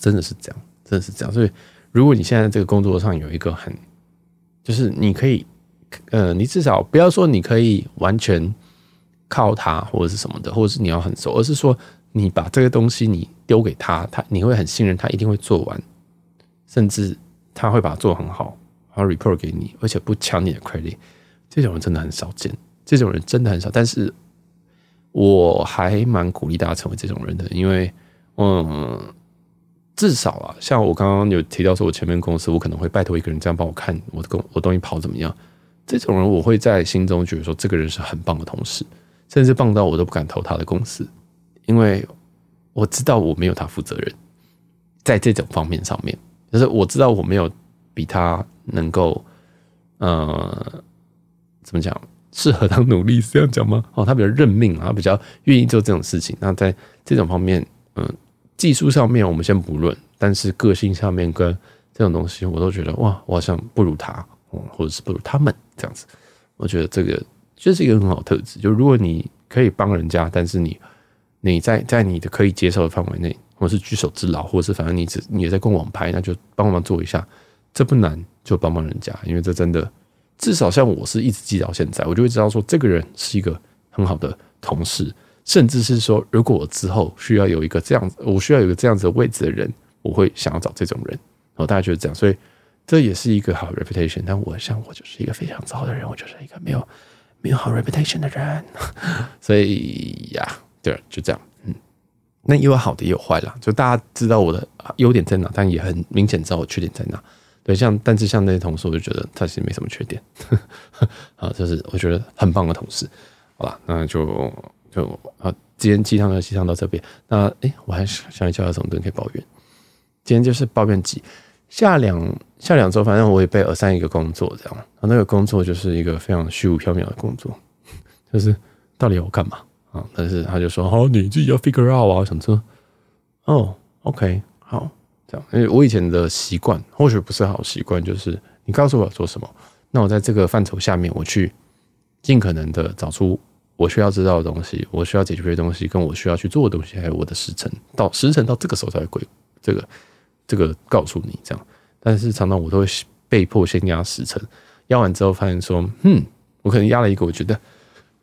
真的是这样，真的是这样。所以如果你现在这个工作上有一个很，就是你可以，呃，你至少不要说你可以完全靠他或者是什么的，或者是你要很熟，而是说你把这个东西你丢给他，他你会很信任他，一定会做完，甚至他会把它做很好，然后 report 给你，而且不抢你的 credit。这种人真的很少见。这种人真的很少，但是我还蛮鼓励大家成为这种人的，因为，嗯，至少啊，像我刚刚有提到说，我前面公司我可能会拜托一个人这样帮我看我的工，我东西跑怎么样。这种人我会在心中觉得说，这个人是很棒的同事，甚至棒到我都不敢投他的公司，因为我知道我没有他负责任，在这种方面上面，就是我知道我没有比他能够，呃，怎么讲，适合当奴隶是这样讲吗？哦，他比较认命，他比较愿意做这种事情。那在这种方面，嗯，技术上面我们先不论，但是个性上面跟这种东西，我都觉得哇，我好像不如他，或者是不如他们这样子。我觉得这个。就是一个很好的特质，就如果你可以帮人家，但是你你在在你的可以接受的范围内，或是举手之劳，或者是反正你只你也在逛网拍，那就帮忙做一下，这不难，就帮帮人家，因为这真的至少像我是一直记到现在，我就会知道说这个人是一个很好的同事，甚至是说如果我之后需要有一个这样子，我需要有一个这样子的位置的人，我会想要找这种人，然后大家就是这样，所以这也是一个好 reputation。但我想我就是一个非常糟的人，我就是一个没有。没有好 reputation 的人，所以呀，对，就这样。嗯，那也有好的，也有坏啦。就大家知道我的优点在哪，但也很明显知道我缺点在哪。对，像但是像那些同事，我就觉得他其实没什么缺点。啊，就是我觉得很棒的同事。好吧，那就就啊，今天鸡汤就鸡汤到这边。那哎，我还想一下有什么东西可以抱怨。今天就是抱怨几。下两下两周，反正我也被 assign 一个工作，这样。然后那个工作就是一个非常虚无缥缈的工作，就是到底要干嘛啊？但是他就说：“好，你自己要 figure out 啊。”我想说：“哦，OK，好，这样。”因为我以前的习惯或许不是好习惯，就是你告诉我要做什么，那我在这个范畴下面，我去尽可能的找出我需要知道的东西，我需要解决的东西，跟我需要去做的东西，还有我的时程，到时程到这个时候才会归这个。这个告诉你这样，但是常常我都会被迫先压时程，压完之后发现说，嗯，我可能压了一个，我觉得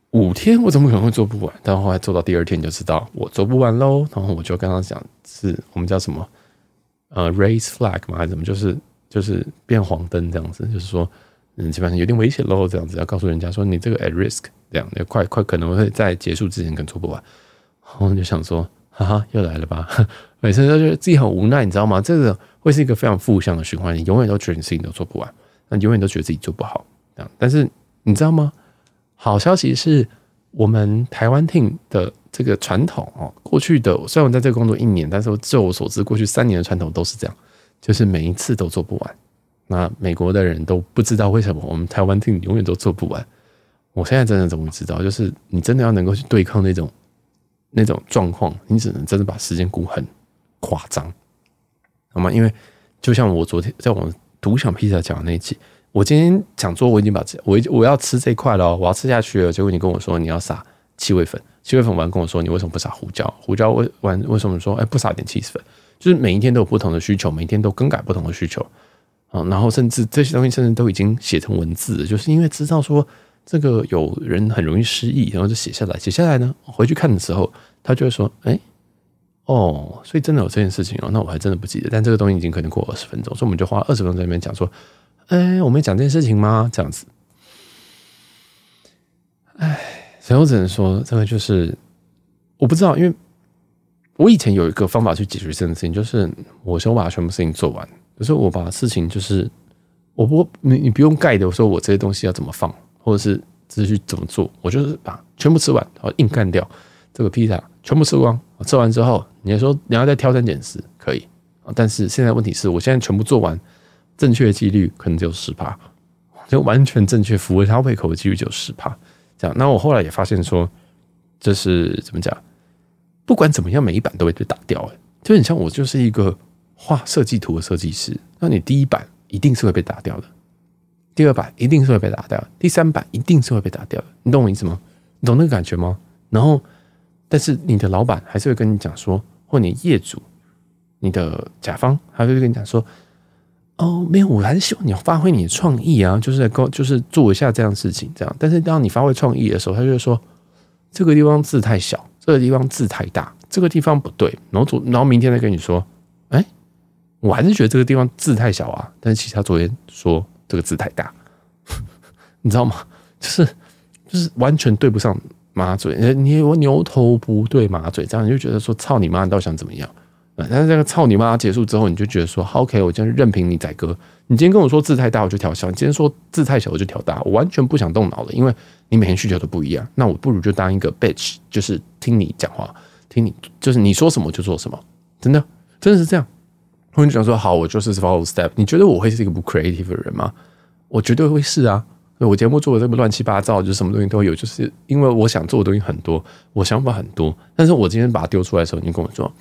五天我怎么可能会做不完？但后来做到第二天就知道我做不完喽，然后我就跟他讲，是我们叫什么？呃，raise flag 嘛，还是怎么？就是就是变黄灯这样子，就是说，嗯，基本上有点危险喽，这样子要告诉人家说你这个 at risk，这样，快快可能会在结束之前可能做不完，然后就想说。哈哈，又来了吧？每次都觉得自己很无奈，你知道吗？这个会是一个非常负向的循环，你永远都觉得你事情都做不完，那永远都觉得自己做不好。这样，但是你知道吗？好消息是我们台湾 team 的这个传统哦，过去的虽然我在这个工作一年，但是就我所知，过去三年的传统都是这样，就是每一次都做不完。那美国的人都不知道为什么我们台湾 team 永远都做不完。我现在真的终于知道，就是你真的要能够去对抗那种。那种状况，你只能真的把时间估很夸张，好吗？因为就像我昨天在我独享披萨讲的那一期，我今天讲说我已经把这我我要吃这块了，我要吃下去了。结果你跟我说你要撒七味粉，七味粉完跟我说你为什么不撒胡椒？胡椒为完为什么说哎不撒点起司粉？就是每一天都有不同的需求，每一天都更改不同的需求啊。然后甚至这些东西甚至都已经写成文字，就是因为知道说。这个有人很容易失忆，然后就写下来。写下来呢，回去看的时候，他就会说：“哎，哦，所以真的有这件事情哦。”那我还真的不记得。但这个东西已经可能过二十分钟，所以我们就花二十分钟在那边讲说：“哎，我们讲这件事情吗？”这样子。哎，所以我只能说，这个就是我不知道，因为我以前有一个方法去解决这件事情，就是我先把全部事情做完。就是我把事情，就是我不你你不用盖的，我说我这些东西要怎么放。或者是只是去怎么做，我就是把全部吃完，然后硬干掉这个披萨，全部吃光。吃完之后，你还说你要再挑三拣四，可以。但是现在问题是我现在全部做完，正确的几率可能只有十趴，就完全正确符合他胃口的几率只有十趴。这样，那我后来也发现说，这是怎么讲？不管怎么样，每一版都会被打掉。哎，就很像我就是一个画设计图的设计师，那你第一版一定是会被打掉的。第二版一定是会被打掉，第三版一定是会被打掉的，你懂我意思吗？你懂那个感觉吗？然后，但是你的老板还是会跟你讲说，或你业主、你的甲方还会跟你讲说，哦，没有，我还是希望你发挥你的创意啊，就是在沟，就是做一下这样事情，这样。但是当你发挥创意的时候，他就会说，这个地方字太小，这个地方字太大，这个地方不对。然后昨，然后明天再跟你说，哎，我还是觉得这个地方字太小啊。但是其实他昨天说。这个字太大，你知道吗？就是就是完全对不上马嘴，你我牛头不对马嘴，这样你就觉得说操你妈，你到底想怎么样？但是这个操你妈结束之后，你就觉得说，OK，我就任凭你宰割。你今天跟我说字太大，我就调小；你今天说字太小，我就调大。我完全不想动脑了，因为你每天需求都不一样。那我不如就当一个 bitch，就是听你讲话，听你就是你说什么就做什么，真的，真的是这样。我就想说，好，我就是 follow step。你觉得我会是一个不 creative 的人吗？我绝对会是啊。我节目做的这么乱七八糟，就是什么东西都有，就是因为我想做的东西很多，我想法很多。但是我今天把它丢出来的时候，你跟我说。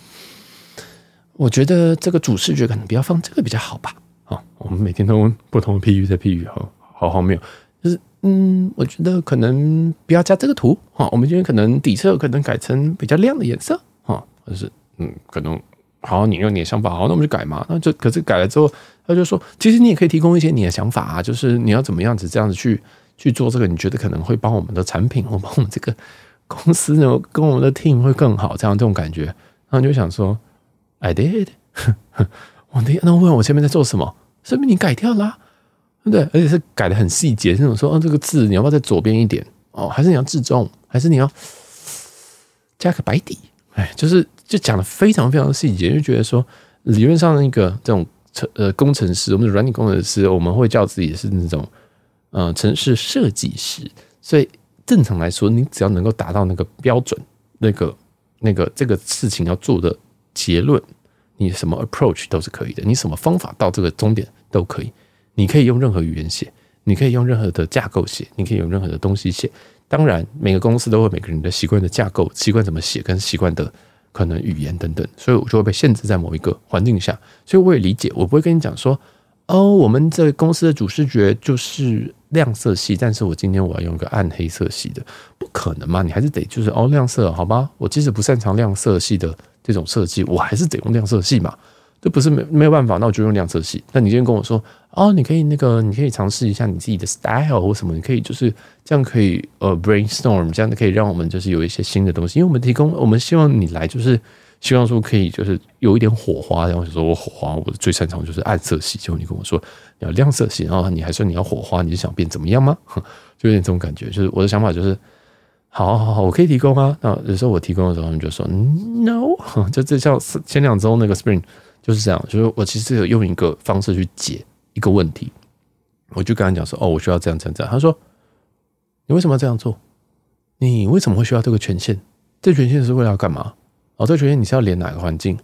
我觉得这个主视觉可能不要放这个比较好吧。好，我们每天都不同的譬喻在譬喻，好好荒谬。就是，嗯，我觉得可能不要加这个图。哈，我们今天可能底色可能改成比较亮的颜色。哈，或者是，嗯，可能好，你用你的想法，好，那我们就改嘛。那就可是改了之后，他就说，其实你也可以提供一些你的想法啊，就是你要怎么样子这样子去去做这个，你觉得可能会帮我们的产品或帮我们这个公司呢，跟我们的 team 会更好，这样这种感觉。然后你就想说。I did，我那那问我前面在做什么？说明你改掉了，对不对？而且是改的很细节，那种说，哦，这个字你要不要在左边一点？哦，还是你要置中？还是你要加个白底？哎，就是就讲的非常非常细节，就觉得说，理论上那个这种呃工程师，我们的软体工程师，我们会叫自己是那种呃城市设计师。所以正常来说，你只要能够达到那个标准，那个那个这个事情要做的。结论，你什么 approach 都是可以的，你什么方法到这个终点都可以。你可以用任何语言写，你可以用任何的架构写，你可以用任何的东西写。当然，每个公司都会每个人的习惯的架构、习惯怎么写跟习惯的可能语言等等，所以我就会被限制在某一个环境下。所以我也理解，我不会跟你讲说，哦，我们这公司的主视觉就是亮色系，但是我今天我要用一个暗黑色系的，不可能嘛？你还是得就是哦亮色，好吧？我即使不擅长亮色系的。这种设计我还是得用亮色系嘛，这不是没没有办法，那我就用亮色系。那你今天跟我说，哦，你可以那个，你可以尝试一下你自己的 style 或什么，你可以就是这样可以呃 brainstorm，这样可以让我们就是有一些新的东西，因为我们提供，我们希望你来就是希望说可以就是有一点火花。然后就说我火花，我最擅长就是暗色系。结果你跟我说你要亮色系，然后你还说你要火花，你就想变怎么样吗？就有点这种感觉。就是我的想法就是。好，好，好，我可以提供啊。那有时候我提供的时候，他们就说 no，就这像前两周那个 Spring 就是这样，就是我其实有用一个方式去解一个问题，我就跟他讲说，哦，我需要这样这样这样。他说，你为什么要这样做？你为什么会需要这个权限？这权限是为了要干嘛？哦，这个权限你是要连哪个环境？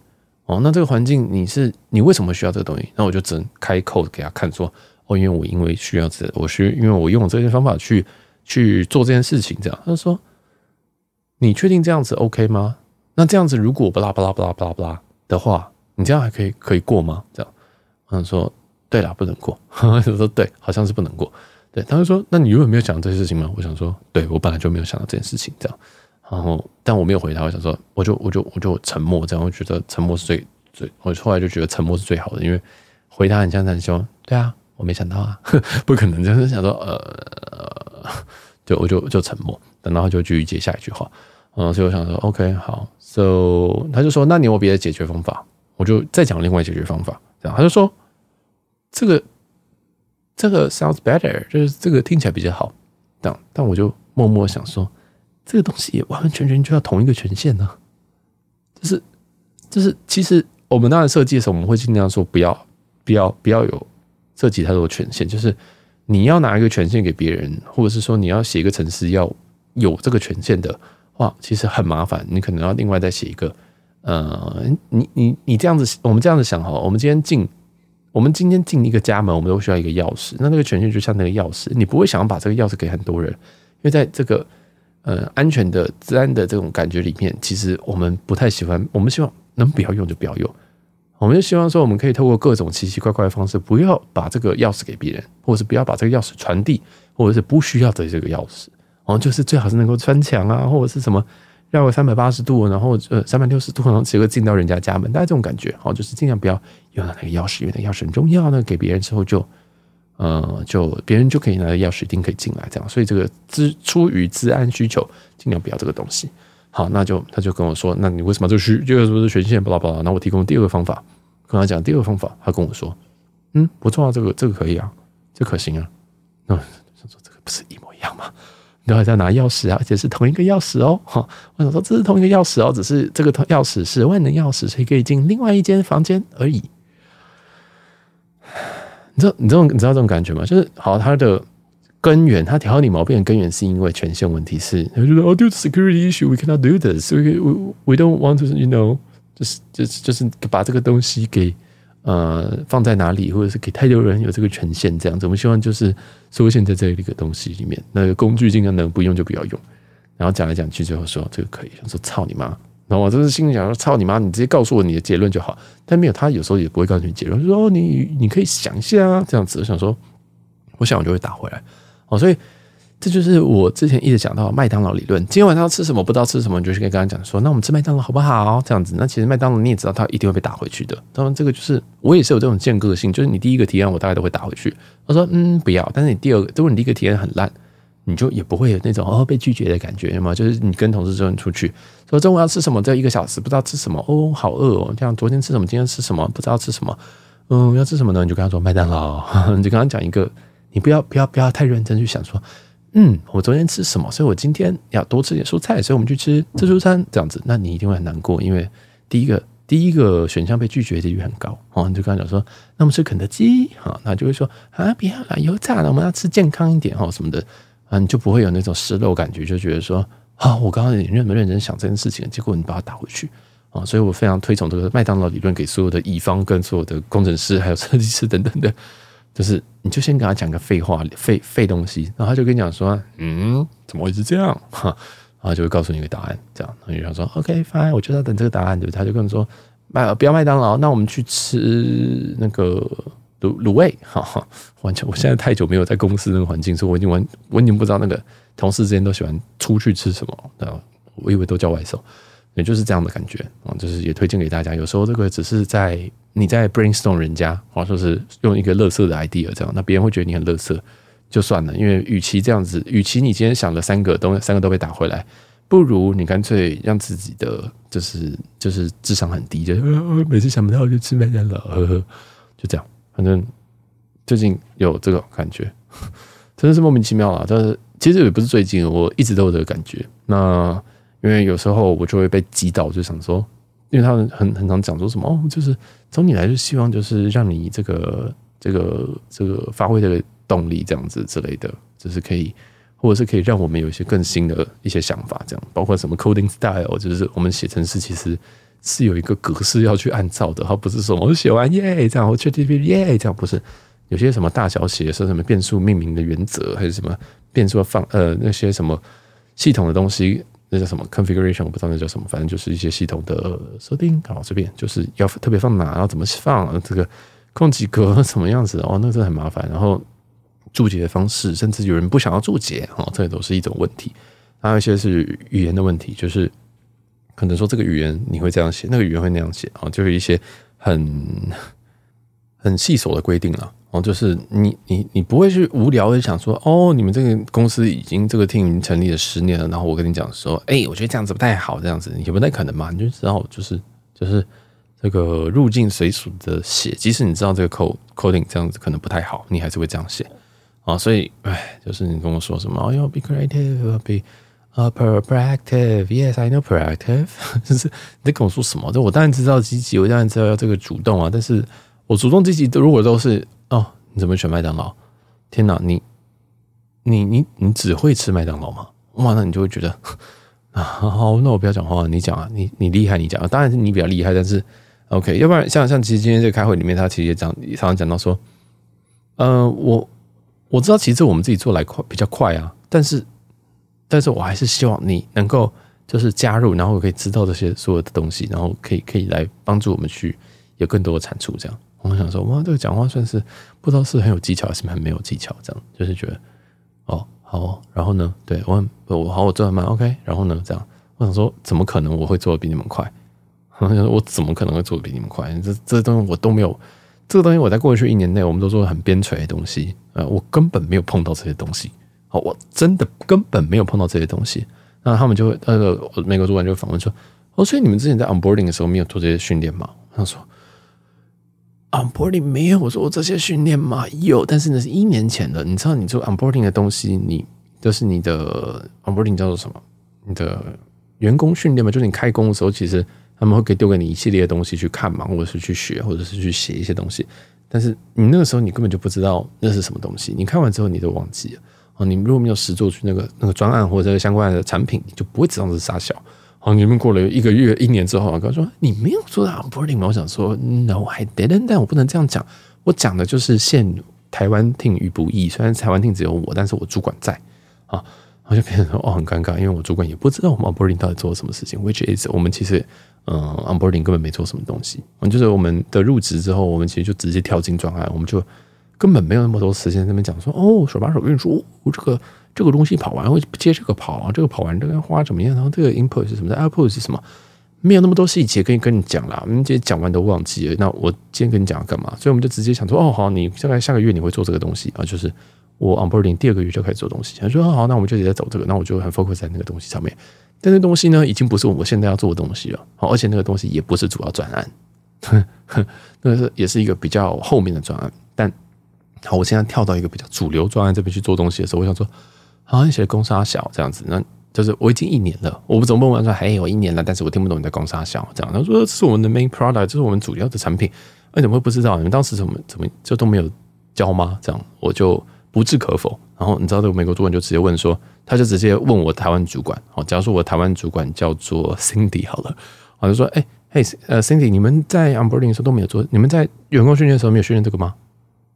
哦，那这个环境你是你为什么需要这个东西？那我就只能开 code 给他看，说，哦，因为我因为需要这，我需因为我用这些方法去。去做这件事情，这样他就说：“你确定这样子 OK 吗？那这样子如果巴拉巴拉巴拉巴拉巴拉的话，你这样还可以可以过吗？”这样，他说：“对啦，不能过。”他说：“对，好像是不能过。”对，他就说：“那你有没有想到这些事情吗？”我想说：“对，我本来就没有想到这件事情。”这样，然后但我没有回他。我想说，我就我就我就沉默。这样，我觉得沉默是最最。我后来就觉得沉默是最好的，因为回答很像在说：“对啊，我没想到啊，不可能。”就是想说，呃。就我就就沉默，等到他就继续接下一句话，嗯，所以我想说，OK，好，So 他就说，那你有别的解决方法？我就再讲另外解决方法，这样他就说，这个这个 sounds better，就是这个听起来比较好，这样，但我就默默想说，这个东西也完完全全就要同一个权限呢，就是就是，其实我们当然设计的时候，我们会尽量说不要不要不要有设计太多权限，就是。你要拿一个权限给别人，或者是说你要写一个程式要有这个权限的话，其实很麻烦。你可能要另外再写一个。呃，你你你这样子，我们这样子想哈，我们今天进，我们今天进一个家门，我们都需要一个钥匙。那那个权限就像那个钥匙，你不会想要把这个钥匙给很多人，因为在这个呃安全的、治安的这种感觉里面，其实我们不太喜欢。我们希望能不要用就不要用。我们就希望说，我们可以透过各种奇奇怪怪的方式，不要把这个钥匙给别人，或者是不要把这个钥匙传递，或者是不需要的这个钥匙。哦，就是最好是能够穿墙啊，或者是什么绕个三百八十度，然后呃三百六十度，然后直接进到人家家门，大概这种感觉。哦，就是尽量不要用到那个钥匙，因为那个钥匙很重要呢。给别人之后就呃就别人就可以拿着钥匙一定可以进来，这样。所以这个资出于治安需求，尽量不要这个东西。好，那就他就跟我说，那你为什么这需这个是不是权限？巴拉巴拉。那我提供第二个方法，跟他讲第二个方法，他跟我说，嗯，不错啊，这个这个可以啊，这可行啊。那说说这个不是一模一样吗？都还在拿钥匙啊，而且是同一个钥匙哦。哈，我想说这是同一个钥匙哦，只是这个钥匙是万能钥匙，所以可以进另外一间房间而已。你知道你这种你知道这种感觉吗？就是好，它的根源，它挑你毛病的根源是因为权限问题，是他就说哦，due to security issue we cannot do this，we we we don't want to you know，就是就是就是把这个东西给。呃，放在哪里，或者是给太多人有这个权限，这样子，我们希望就是缩限在这一个东西里面。那个工具尽量能不用就不要用。然后讲来讲去，最后说这个可以，说操你妈！然后我就是心里想说操你妈，你直接告诉我你的结论就好。但没有，他有时候也不会告诉你结论，就说你你可以想一下啊，这样子。我想说，我想我就会打回来。哦，所以。这就是我之前一直讲到麦当劳理论。今天晚上要吃什么？不知道吃什么，你就去跟刚刚讲说，那我们吃麦当劳好不好？这样子，那其实麦当劳你也知道，他一定会被打回去的。当然，这个就是我也是有这种间个性，就是你第一个提案，我大概都会打回去。我说嗯，不要。但是你第二个，如果你第一个提案很烂，你就也不会有那种哦被拒绝的感觉嘛。就是你跟同事之后出去说中午要吃什么，这一个小时不知道吃什么哦，好饿哦。这样昨天吃什么，今天吃什么，不知道吃什么。嗯，要吃什么呢？你就跟他说麦当劳，你就跟他讲一个，你不要不要不要太认真去想说。嗯，我昨天吃什么？所以我今天要多吃点蔬菜，所以我们去吃自助餐，这样子，那你一定会很难过，因为第一个第一个选项被拒绝的几率很高哦。你就跟他讲说，那我们吃肯德基，哈，那就会说啊，不要了，油炸的，我们要吃健康一点哦，什么的，啊，你就不会有那种失落感觉，就觉得说，啊，我刚刚你认不认真想这件事情，结果你把它打回去啊，所以我非常推崇这个麦当劳理论给所有的乙方跟所有的工程师还有设计师等等的。就是，你就先给他讲个废话、废废东西，然后他就跟你讲说，嗯，怎么会是这样？哈，然后就会告诉你一个答案，这样，然后你就说，OK，fine，我就要等这个答案，对？他就跟你说，麦不要麦当劳，那我们去吃那个卤卤味，哈哈，完全，我现在太久没有在公司那个环境，所以我已经完，我已经不知道那个同事之间都喜欢出去吃什么，对吧？我以为都叫外送。也就是这样的感觉啊，就是也推荐给大家。有时候这个只是在你在 brainstorm 人家，或者说是用一个乐色的 idea 这样，那别人会觉得你很乐色，就算了。因为与其这样子，与其你今天想了三个都三个都被打回来，不如你干脆让自己的就是就是智商很低，就是每次想不到就吃麦当劳，呵呵，就这样。反正最近有这个感觉，真的是莫名其妙啊。但是其实也不是最近，我一直都有这个感觉。那。因为有时候我就会被击倒，就想说，因为他们很很常讲说什么哦，就是从你来就希望就是让你这个这个这个发挥的动力这样子之类的，就是可以，或者是可以让我们有一些更新的一些想法，这样包括什么 coding style，就是我们写程式其实是有一个格式要去按照的，而不是说我写完耶这样，我 c h a t g p 耶这样，不是有些什么大小写说什么变数命名的原则，还是什么变数放呃那些什么系统的东西。那叫什么 configuration？我不知道那叫什么，反正就是一些系统的设定。好，这边就是要特别放哪，然后怎么放这个空几格什么样子哦，那真的很麻烦。然后注解的方式，甚至有人不想要注解哦，这也都是一种问题。还有一些是语言的问题，就是可能说这个语言你会这样写，那个语言会那样写啊，就是一些很 很细琐的规定了。哦，就是你你你不会去无聊的想说，哦，你们这个公司已经这个 team 成立了十年了，然后我跟你讲说，哎、我觉得这样子不太好，这样子也不太可能嘛，你就知道就是就是这个入境随俗的写，即使你知道这个 code coding 这样子可能不太好，你还是会这样写啊，所以哎，就是你跟我说什么，哦，要 be creative，be uh proactive，yes I know proactive，就 是你在跟我说什么？就我当然知道积极，我当然知道要这个主动啊，但是我主动积极，如果都是。哦，你怎么选麦当劳？天哪，你你你你只会吃麦当劳吗？哇，那你就会觉得啊，好，那我不要讲话，你讲啊，你你厉害，你讲啊，当然是你比较厉害，但是 OK，要不然像像其实今天这个开会里面，他其实也讲，常常讲到说，呃，我我知道其实我们自己做来快比较快啊，但是但是我还是希望你能够就是加入，然后可以知道这些所有的东西，然后可以可以来帮助我们去有更多的产出，这样。我想说，哇，这个讲话算是不知道是很有技巧还是很没有技巧，这样就是觉得，哦，好，然后呢，对我很我好，我做得慢，OK，然后呢，这样，我想说，怎么可能我会做的比你们快？我想说，我怎么可能会做的比你们快？这这东西我都没有，这个东西我在过去一年内，我们都做了很边陲的东西，呃，我根本没有碰到这些东西，哦，我真的根本没有碰到这些东西。那他们就会那个美国主管就访问说，哦，所以你们之前在 onboarding 的时候没有做这些训练吗？他说。onboarding 没有我说：“我这些训练吗？有，但是那是一年前的。你知道，你做 onboarding 的东西，你就是你的 onboarding 叫做什么？你的员工训练嘛，就是你开工的时候，其实他们会给丢给你一系列的东西去看嘛，或者是去学，或者是去写一些东西。但是你那个时候你根本就不知道那是什么东西，你看完之后你都忘记了。哦，你们如果没有实做出那个那个专案或者相关的产品，你就不会知道是傻小。好，你们过了一个月、一年之后，我跟他说你没有做到 onboarding 吗？我想说 No，I didn't。但我不能这样讲，我讲的就是现台湾 team 与不易。虽然台湾 team 只有我，但是我主管在啊，我就变成说哦很尴尬，因为我主管也不知道我们 onboarding 到底做了什么事情。Which is 我们其实嗯 onboarding 根本没做什么东西。嗯，就是我们的入职之后，我们其实就直接跳进专案，我们就根本没有那么多时间在那边讲说哦手把手跟你说这个。这个东西跑完会接这个跑啊，这个跑完这个花怎么样？然后这个 input 是什么？output 是什么？没有那么多细节可以跟你讲啦，我们今天讲完都忘记了。那我今天跟你讲要干嘛？所以我们就直接想说，哦，好，你大概下个月你会做这个东西啊，就是我 onboarding 第二个月就开始做东西。他说好，那我们就直接走这个，那我就很 focus 在那个东西上面。但是东西呢，已经不是我们现在要做的东西了。好，而且那个东西也不是主要专案，那是也是一个比较后面的专案。好，我现在跳到一个比较主流专案这边去做东西的时候，我想说。好像写的公杀小这样子，那就是我已经一年了，我不总问完说还有一年了，但是我听不懂你的公杀小这样。他说这是我们的 main product，这是我们主要的产品，那怎么会不知道？你们当时怎么怎么就都没有教吗？这样我就不置可否。然后你知道这个美国主管就直接问说，他就直接问我台湾主管，好，假如说我台湾主管叫做 Cindy 好了，我就说，哎，嘿，呃，Cindy，你们在 onboarding 的时候都没有做，你们在员工训练的时候没有训练这个吗？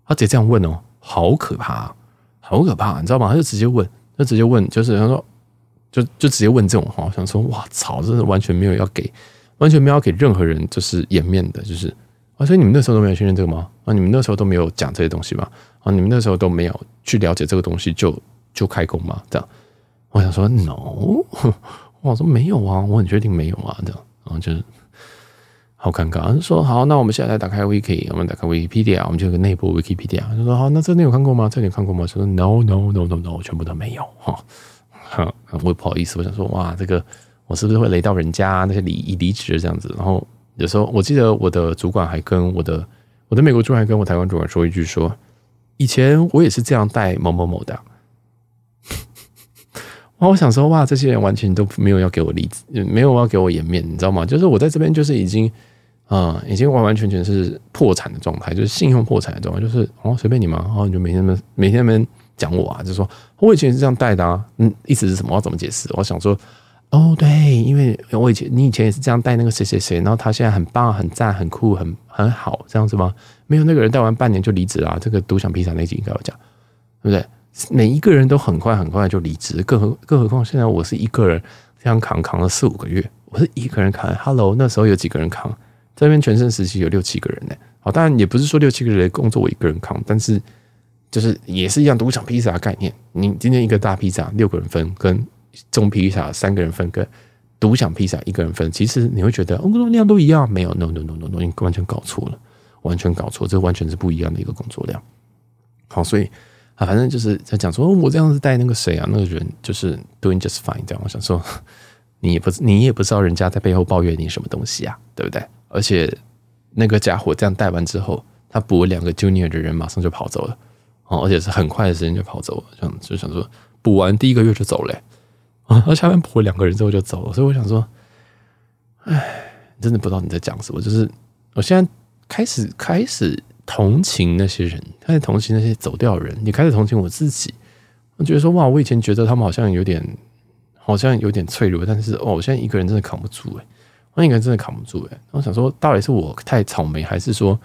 他直接这样问哦，好可怕，好可怕，你知道吗？他就直接问。就直接问，就是他说，就就直接问这种话，我想说，哇操，真的完全没有要给，完全没有要给任何人就是颜面的，就是啊，所以你们那时候都没有训练这个吗？啊，你们那时候都没有讲这些东西吗？啊，你们那时候都没有去了解这个东西就就开工吗？这样，我想说，no，我说没有啊，我很确定没有啊，这样，然后就是。好尴尬，就说好，那我们现在来打开 Wiki，我们打开 Wikipedia，我们就有个内部 Wikipedia。他说好，那这你有看过吗？这你看过吗？说 No No No No No，全部都没有哈。哈，我不好意思，我想说哇，这个我是不是会雷到人家那些离离职这样子？然后有时候我记得我的主管还跟我的我的美国主管还跟我台湾主管说一句说，以前我也是这样带某某某的。哇，我想说哇，这些人完全都没有要给我例子，没有要给我颜面，你知道吗？就是我在这边就是已经。啊、嗯，已经完完全全是破产的状态，就是信用破产的状态，就是哦，随便你嘛，然后你就每天们每天们讲我啊，就说我以前是这样带的啊，嗯，意思是什么？我怎么解释？我想说，哦，对，因为我以前你以前也是这样带那个谁谁谁，然后他现在很棒、很赞、很酷、很很好，这样子吗？没有那个人带完半年就离职了，这个独享披萨那集应该有讲，对不对？每一个人都很快很快就离职，更何更何况现在我是一个人这样扛扛了四五个月，我是一个人扛。Hello，那时候有几个人扛？这边全盛时期有六七个人呢，好，当然也不是说六七个人的工作我一个人扛，但是就是也是一样独享披萨的概念。你今天一个大披萨六个人分，跟中披萨三个人分，跟独享披萨一个人分，其实你会觉得工作量都一样，没有，no no no no no，你完全搞错了，完全搞错，这完全是不一样的一个工作量。好，所以啊，反正就是在讲说，我这样子带那个谁啊，那个人就是 doing just fine，这样。我想说，你也不你也不知道人家在背后抱怨你什么东西啊，对不对？而且那个家伙这样带完之后，他补了两个 junior 的人，马上就跑走了哦，而且是很快的时间就跑走了，这样就想说补完第一个月就走了啊，他下面补了两个人之后就走了，所以我想说，哎，真的不知道你在讲什么。就是我现在开始开始同情那些人，开始同情那些走掉的人，也开始同情我自己。我觉得说哇，我以前觉得他们好像有点，好像有点脆弱，但是哦，我现在一个人真的扛不住哎。那应该真的扛不住哎！我想说，到底是我太草莓，还是说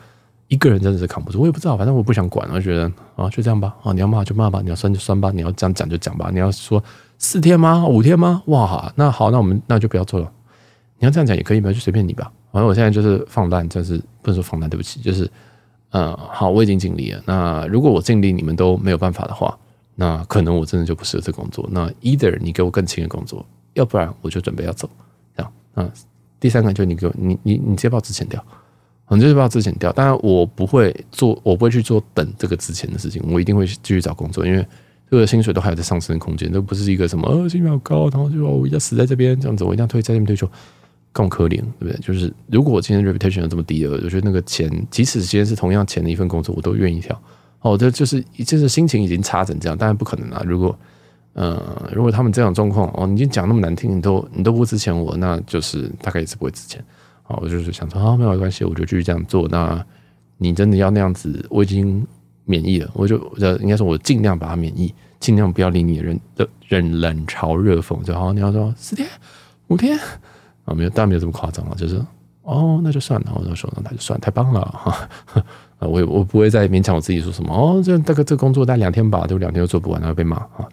一个人真的是扛不住？我也不知道，反正我不想管。我觉得啊，就这样吧。啊，你要骂就骂吧，你要酸就酸吧，你要这样讲就讲吧。你要说四天吗？五天吗？哇，那好，那我们那就不要做了。你要这样讲也可以，就随便你吧。反正我现在就是放烂，就是不能说放烂，对不起，就是嗯，好，我已经尽力了。那如果我尽力，你们都没有办法的话，那可能我真的就不适合这工作。那 either 你给我更轻的工作，要不然我就准备要走。这样，嗯。第三个就你给我，你你你直接把我资遣掉，你就是把我资遣掉。当然我不会做，我不会去做等这个资遣的事情，我一定会继续找工作，因为这个薪水都还有在上升的空间，都不是一个什么呃薪水好高，然后就我一定要死在这边这样子，我一定要退在这边退休，更可怜，对不对？就是如果我今天 reputation 有这么低的，我觉得那个钱，即使今天是同样钱的一份工作，我都愿意跳。哦，这就是就是心情已经差成这样，当然不可能啊。如果呃，如果他们这样状况哦，你已经讲那么难听，你都你都不值钱我，那就是大概也是不会值钱。好，我就是想说，啊，没有关系，我就继续这样做。那你真的要那样子，我已经免疫了，我就呃，应该说，我尽量把它免疫，尽量不要理你的人的人冷嘲热讽。就好，你要说四天五天啊，没有，当然没有这么夸张啊，就是哦，那就算了，我就说那就算，太棒了哈。啊，我也我不会再勉强我自己说什么哦，这大概这工作大概两天吧，就两天都做不完，然后被骂啊。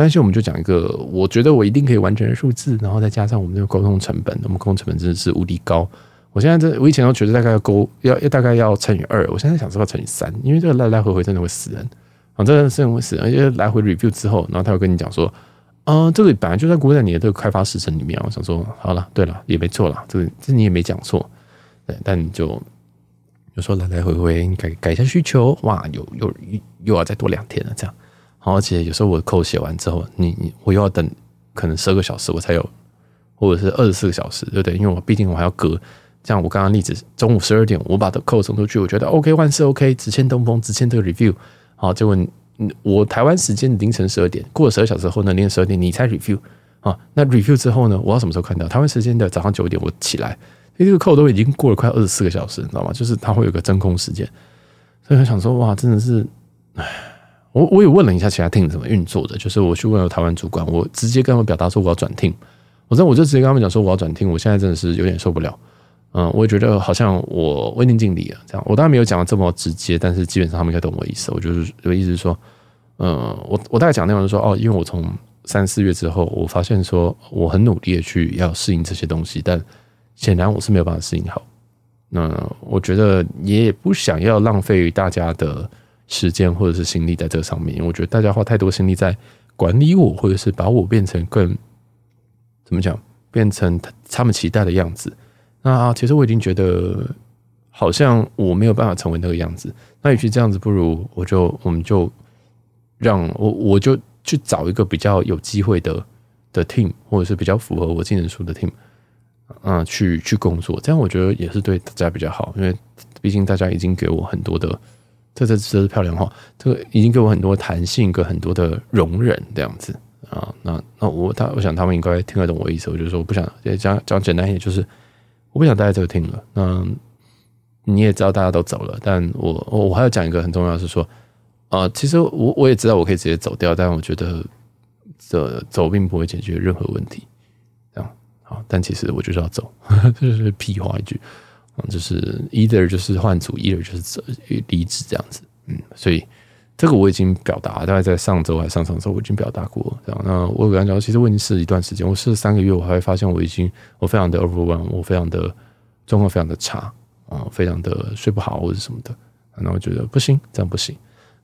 没关系，我们就讲一个我觉得我一定可以完成的数字，然后再加上我们这个沟通成本，我们沟通成本真的是无敌高。我现在这我以前都觉得大概要勾要要大概要乘以二，我现在想说要乘以三，因为这个来来回回真的会死人啊，真的是会死人。而且来回 review 之后，然后他会跟你讲说，啊、这个本来就在估在你的这个开发时程里面。我想说，好了，对了，也没错了，这个这你也没讲错，对，但你就。有时候来来回回，你改改一下需求，哇，又又又要再多两天了，这样。而且有时候我的 code 写完之后，你你我又要等可能十二个小时我才有，或者是二十四个小时，对不对？因为我毕竟我还要隔。像我刚刚例子，中午十二点我把的 code 送出去，我觉得 OK 万事 OK，只欠东风，只欠这个 review。好，结果我台湾时间凌晨十二点，过了十二小时后呢，凌晨十二点你才 review 啊？那 review 之后呢，我要什么时候看到？台湾时间的早上九点我起来。因为这个 code 都已经过了快二十四个小时，你知道吗？就是它会有个真空时间，所以我想说，哇，真的是，唉，我我也问了一下其他 team 怎么运作的，就是我去问了台湾主管，我直接跟他们表达说我要转 team，我在我就直接跟他们讲说我要转 team，我现在真的是有点受不了，嗯，我也觉得好像我未尽尽力了，这样，我当然没有讲的这么直接，但是基本上他们应该懂我意思，我就是我意思是说，嗯，我我大概讲内容就是说，哦，因为我从三四月之后，我发现说我很努力的去要适应这些东西，但显然我是没有办法适应好，那我觉得也不想要浪费大家的时间或者是心力在这上面。我觉得大家花太多心力在管理我，或者是把我变成更怎么讲，变成他他们期待的样子。那其实我已经觉得好像我没有办法成为那个样子。那与其这样子，不如我就我们就让我我就去找一个比较有机会的的 team，或者是比较符合我技能树的 team。啊，去去工作，这样我觉得也是对大家比较好，因为毕竟大家已经给我很多的，这这这是漂亮话，这个已经给我很多弹性跟很多的容忍这样子啊。那那我他我想他们应该听得懂我意思，我就说我不想讲讲简单一点，就是我不想待在这个 team 了。那你也知道大家都走了，但我我我还要讲一个很重要的是说，啊，其实我我也知道我可以直接走掉，但我觉得这走并不会解决任何问题。这样好但其实我就是要走，这就是屁话一句，就是 either 就是换组，either 就是离职这样子，嗯，所以这个我已经表达，大概在上周还上上周我已经表达过，这样。那我跟他讲，其实我已经试了一段时间，我试了三个月，我还会发现我已经我非常的 overwhelmed，我非常的状况非常的差啊，非常的睡不好或者什么的，然后我觉得不行，这样不行。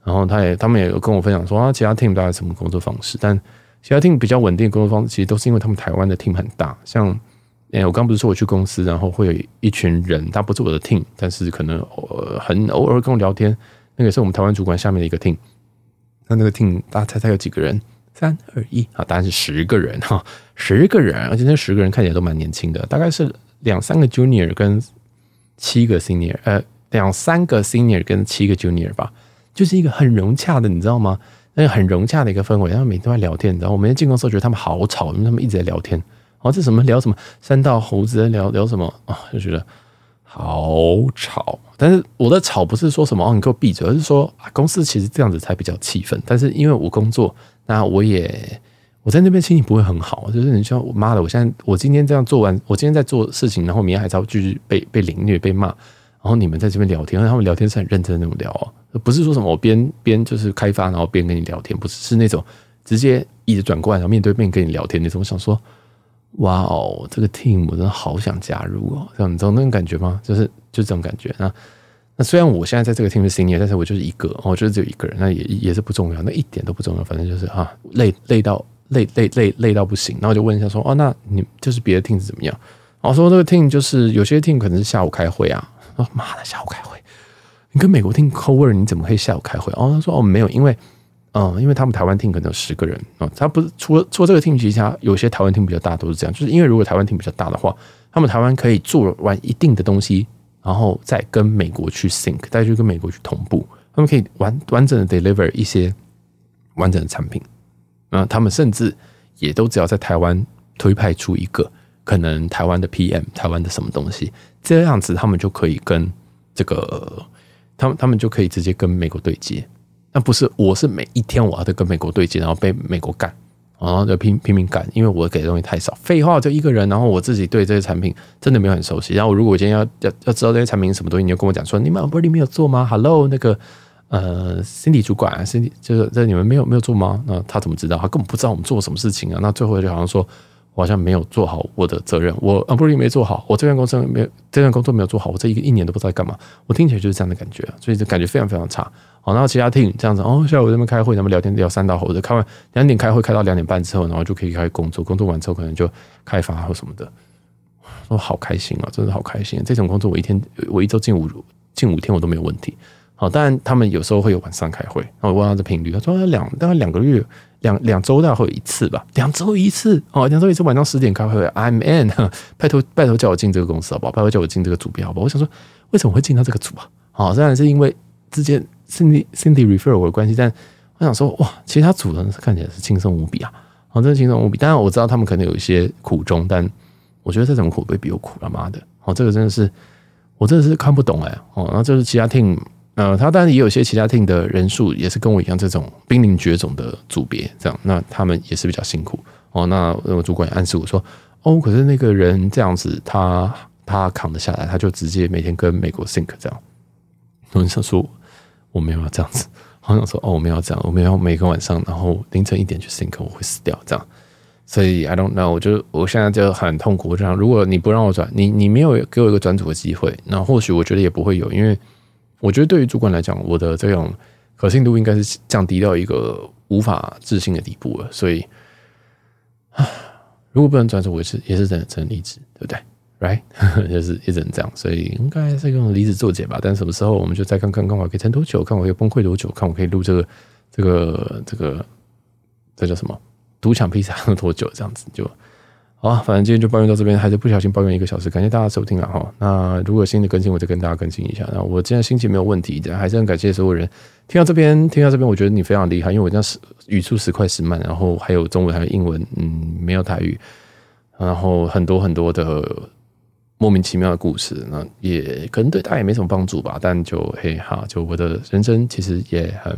然后他也他们也有跟我分享说啊，其他 team 大概什么工作方式，但。其他 team 比较稳定的工作方式，其实都是因为他们台湾的 team 很大。像，诶，我刚不是说我去公司，然后会有一群人，他不是我的 team，但是可能很偶尔跟我聊天。那个是我们台湾主管下面的一个 team。那那个 team，大家猜猜有几个人？三二一，啊，答案是十个人哈，十个人，而且那十个人看起来都蛮年轻的，大概是两三个 junior 跟七个 senior，呃，两三个 senior 跟七个 junior 吧，就是一个很融洽的，你知道吗？那个很融洽的一个氛围，他们每天都在聊天，然后我们进公司时候觉得他们好吵，因为他们一直在聊天。哦，这什么聊什么三道猴子聊聊什么啊、就觉得好吵。但是我的吵不是说什么哦，你给我闭嘴，而是说啊公司其实这样子才比较气氛。但是因为我工作，那我也我在那边心情不会很好，就是你说我妈的，我现在我今天这样做完，我今天在做事情，然后明天还是要继续被被凌虐被骂。然后你们在这边聊天，他们聊天是很认真的那种聊哦，不是说什么我边边就是开发，然后边跟你聊天，不是是那种直接一直转过来，然后面对面跟你聊天那种。我想说，哇哦，这个 team 我真的好想加入哦，这样你知道那种感觉吗？就是就这种感觉。那那虽然我现在在这个 team 是 senior，但是我就是一个，我就是只有一个人，那也也是不重要，那一点都不重要，反正就是啊，累累到累累累累到不行。然后我就问一下说，哦，那你就是别的 team 是怎么样？然后说这个 team 就是有些 team 可能是下午开会啊。哦妈的，下午开会，你跟美国 team cowork，你怎么可以下午开会？哦，他说哦没有，因为嗯，因为他们台湾 team 可能有十个人啊，他不是除了除了这个 team，其他有些台湾 team 比较大都是这样，就是因为如果台湾 team 比较大的话，他们台湾可以做完一定的东西，然后再跟美国去 sync，再去跟美国去同步，他们可以完完整的 deliver 一些完整的产品那他们甚至也都只要在台湾推派出一个可能台湾的 PM，台湾的什么东西，这样子他们就可以跟这个，他们他们就可以直接跟美国对接。那不是，我是每一天我要跟美国对接，然后被美国干。然后就拼拼命干，因为我给的东西太少。废话，就一个人，然后我自己对这些产品真的没有很熟悉。然后如果今天要要要知道这些产品什么东西，你就跟我讲说，你们 onboarding 没有做吗？Hello，那个呃，Cindy 主管，Cindy 就是这你们没有没有做吗？那他怎么知道？他根本不知道我们做什么事情啊。那最后就好像说。好像没有做好我的责任，我啊不是没做好，我这份工作没有这份工作没有做好，我这一个一年都不知道在干嘛，我听起来就是这样的感觉，所以就感觉非常非常差。好，然后其他 team 这样子，哦，下午这边开会，咱们聊天聊三到五的，开完两点开会开到两点半之后，然后就可以开始工作，工作完之后可能就开发或什么的，我好开心啊，真的好开心。这种工作我一天我一周进五进五天我都没有问题。好，当然他们有时候会有晚上开会，那我问他的频率，他说两大概两个月。两两周大概会有一次吧，两周一次哦，两周一次晚上十点开会。I'm in，拜托拜托叫我进这个公司好不好？拜托叫我进这个组别好不好？我想说，为什么会进到这个组啊？好，虽然是因为之前 Cindy Cindy refer 我的关系，但我想说，哇，其他组人看起来是轻松无比啊，好，真的轻松无比。当然我知道他们可能有一些苦衷，但我觉得这种苦不会比我苦了妈的，好，这个真的是我真的是看不懂哎，哦，然后就是其他 team。呃，他当然也有些其他 team 的人数也是跟我一样这种濒临绝种的组别，这样，那他们也是比较辛苦哦。那我主管也暗示我说，哦，可是那个人这样子，他他扛得下来，他就直接每天跟美国 think 这样。我想说，我没有要这样子，好想说，哦，我没有要这样，我没有每个晚上然后凌晨一点去 think，我会死掉这样。所以 I don't know，我就我现在就很痛苦。这样，如果你不让我转，你你没有给我一个转组的机会，那或许我觉得也不会有，因为。我觉得对于主管来讲，我的这种可信度应该是降低到一个无法置信的地步了。所以，啊，如果不能转职，我也是也是只能只能离职，对不对？Right，就是也只能这样。所以应该是用离职作结吧。但什么时候我们就再看看，看我可以撑多久，看我可以崩溃多久，看我可以录这个这个这个这叫什么独抢披萨多久？这样子就。好，反正今天就抱怨到这边，还是不小心抱怨一个小时，感谢大家收听了哈。那如果有新的更新，我再跟大家更新一下。那我今天心情没有问题，还是很感谢所有人听到这边，听到这边，我觉得你非常厉害，因为我这样是语速时快时慢，然后还有中文，还有英文，嗯，没有台语，然后很多很多的莫名其妙的故事，那也可能对大家也没什么帮助吧。但就嘿哈，就我的人生其实也很。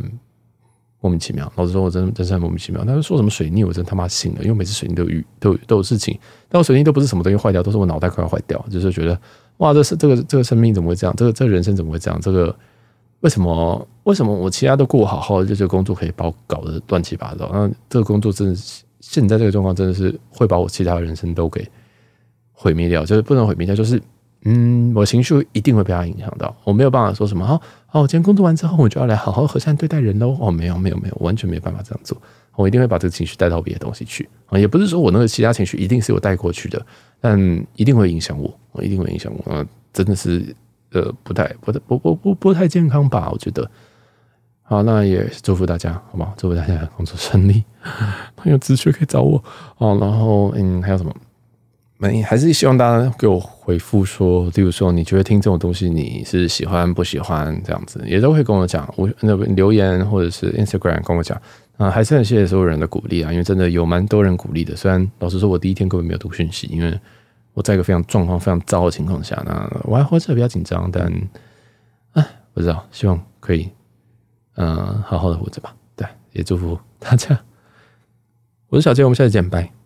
莫名其妙，老实说，我真真是很莫名其妙。他说说什么水逆，我真他妈信了，因为每次水逆都有都有都有事情，但我水逆都不是什么东西坏掉，都是我脑袋快要坏掉，就是觉得哇，这是这个这个生命怎么会这样？这个这个人生怎么会这样？这个为什么为什么我其他都过好好的，就这个工作可以把我搞得乱七八糟？那这个工作真的是现在这个状况真的是会把我其他人生都给毁灭掉，就是不能毁灭掉，就是。嗯，我情绪一定会被他影响到，我没有办法说什么。好，好，我今天工作完之后，我就要来好好和善对待人喽。哦，没有，没有，没有，完全没有办法这样做。我一定会把这个情绪带到别的东西去啊，也不是说我那个其他情绪一定是有带过去的，但一定会影响我，我一定会影响我。真的是呃，不太，不太，不不不不太健康吧？我觉得。好，那也祝福大家，好不好？祝福大家工作顺利，朋友资讯可以找我哦。然后，嗯，还有什么？没，还是希望大家给我回复说，例如说你觉得听这种东西你是喜欢不喜欢这样子，也都会跟我讲，我那留言或者是 Instagram 跟我讲啊，还是很谢谢所有人的鼓励啊，因为真的有蛮多人鼓励的。虽然老实说，我第一天根本没有读讯息，因为我在一个非常状况非常糟的情况下，那我还活着比较紧张，但啊，不知道，希望可以嗯好好的活着吧。对，也祝福大家。我是小杰，我们下次见，拜。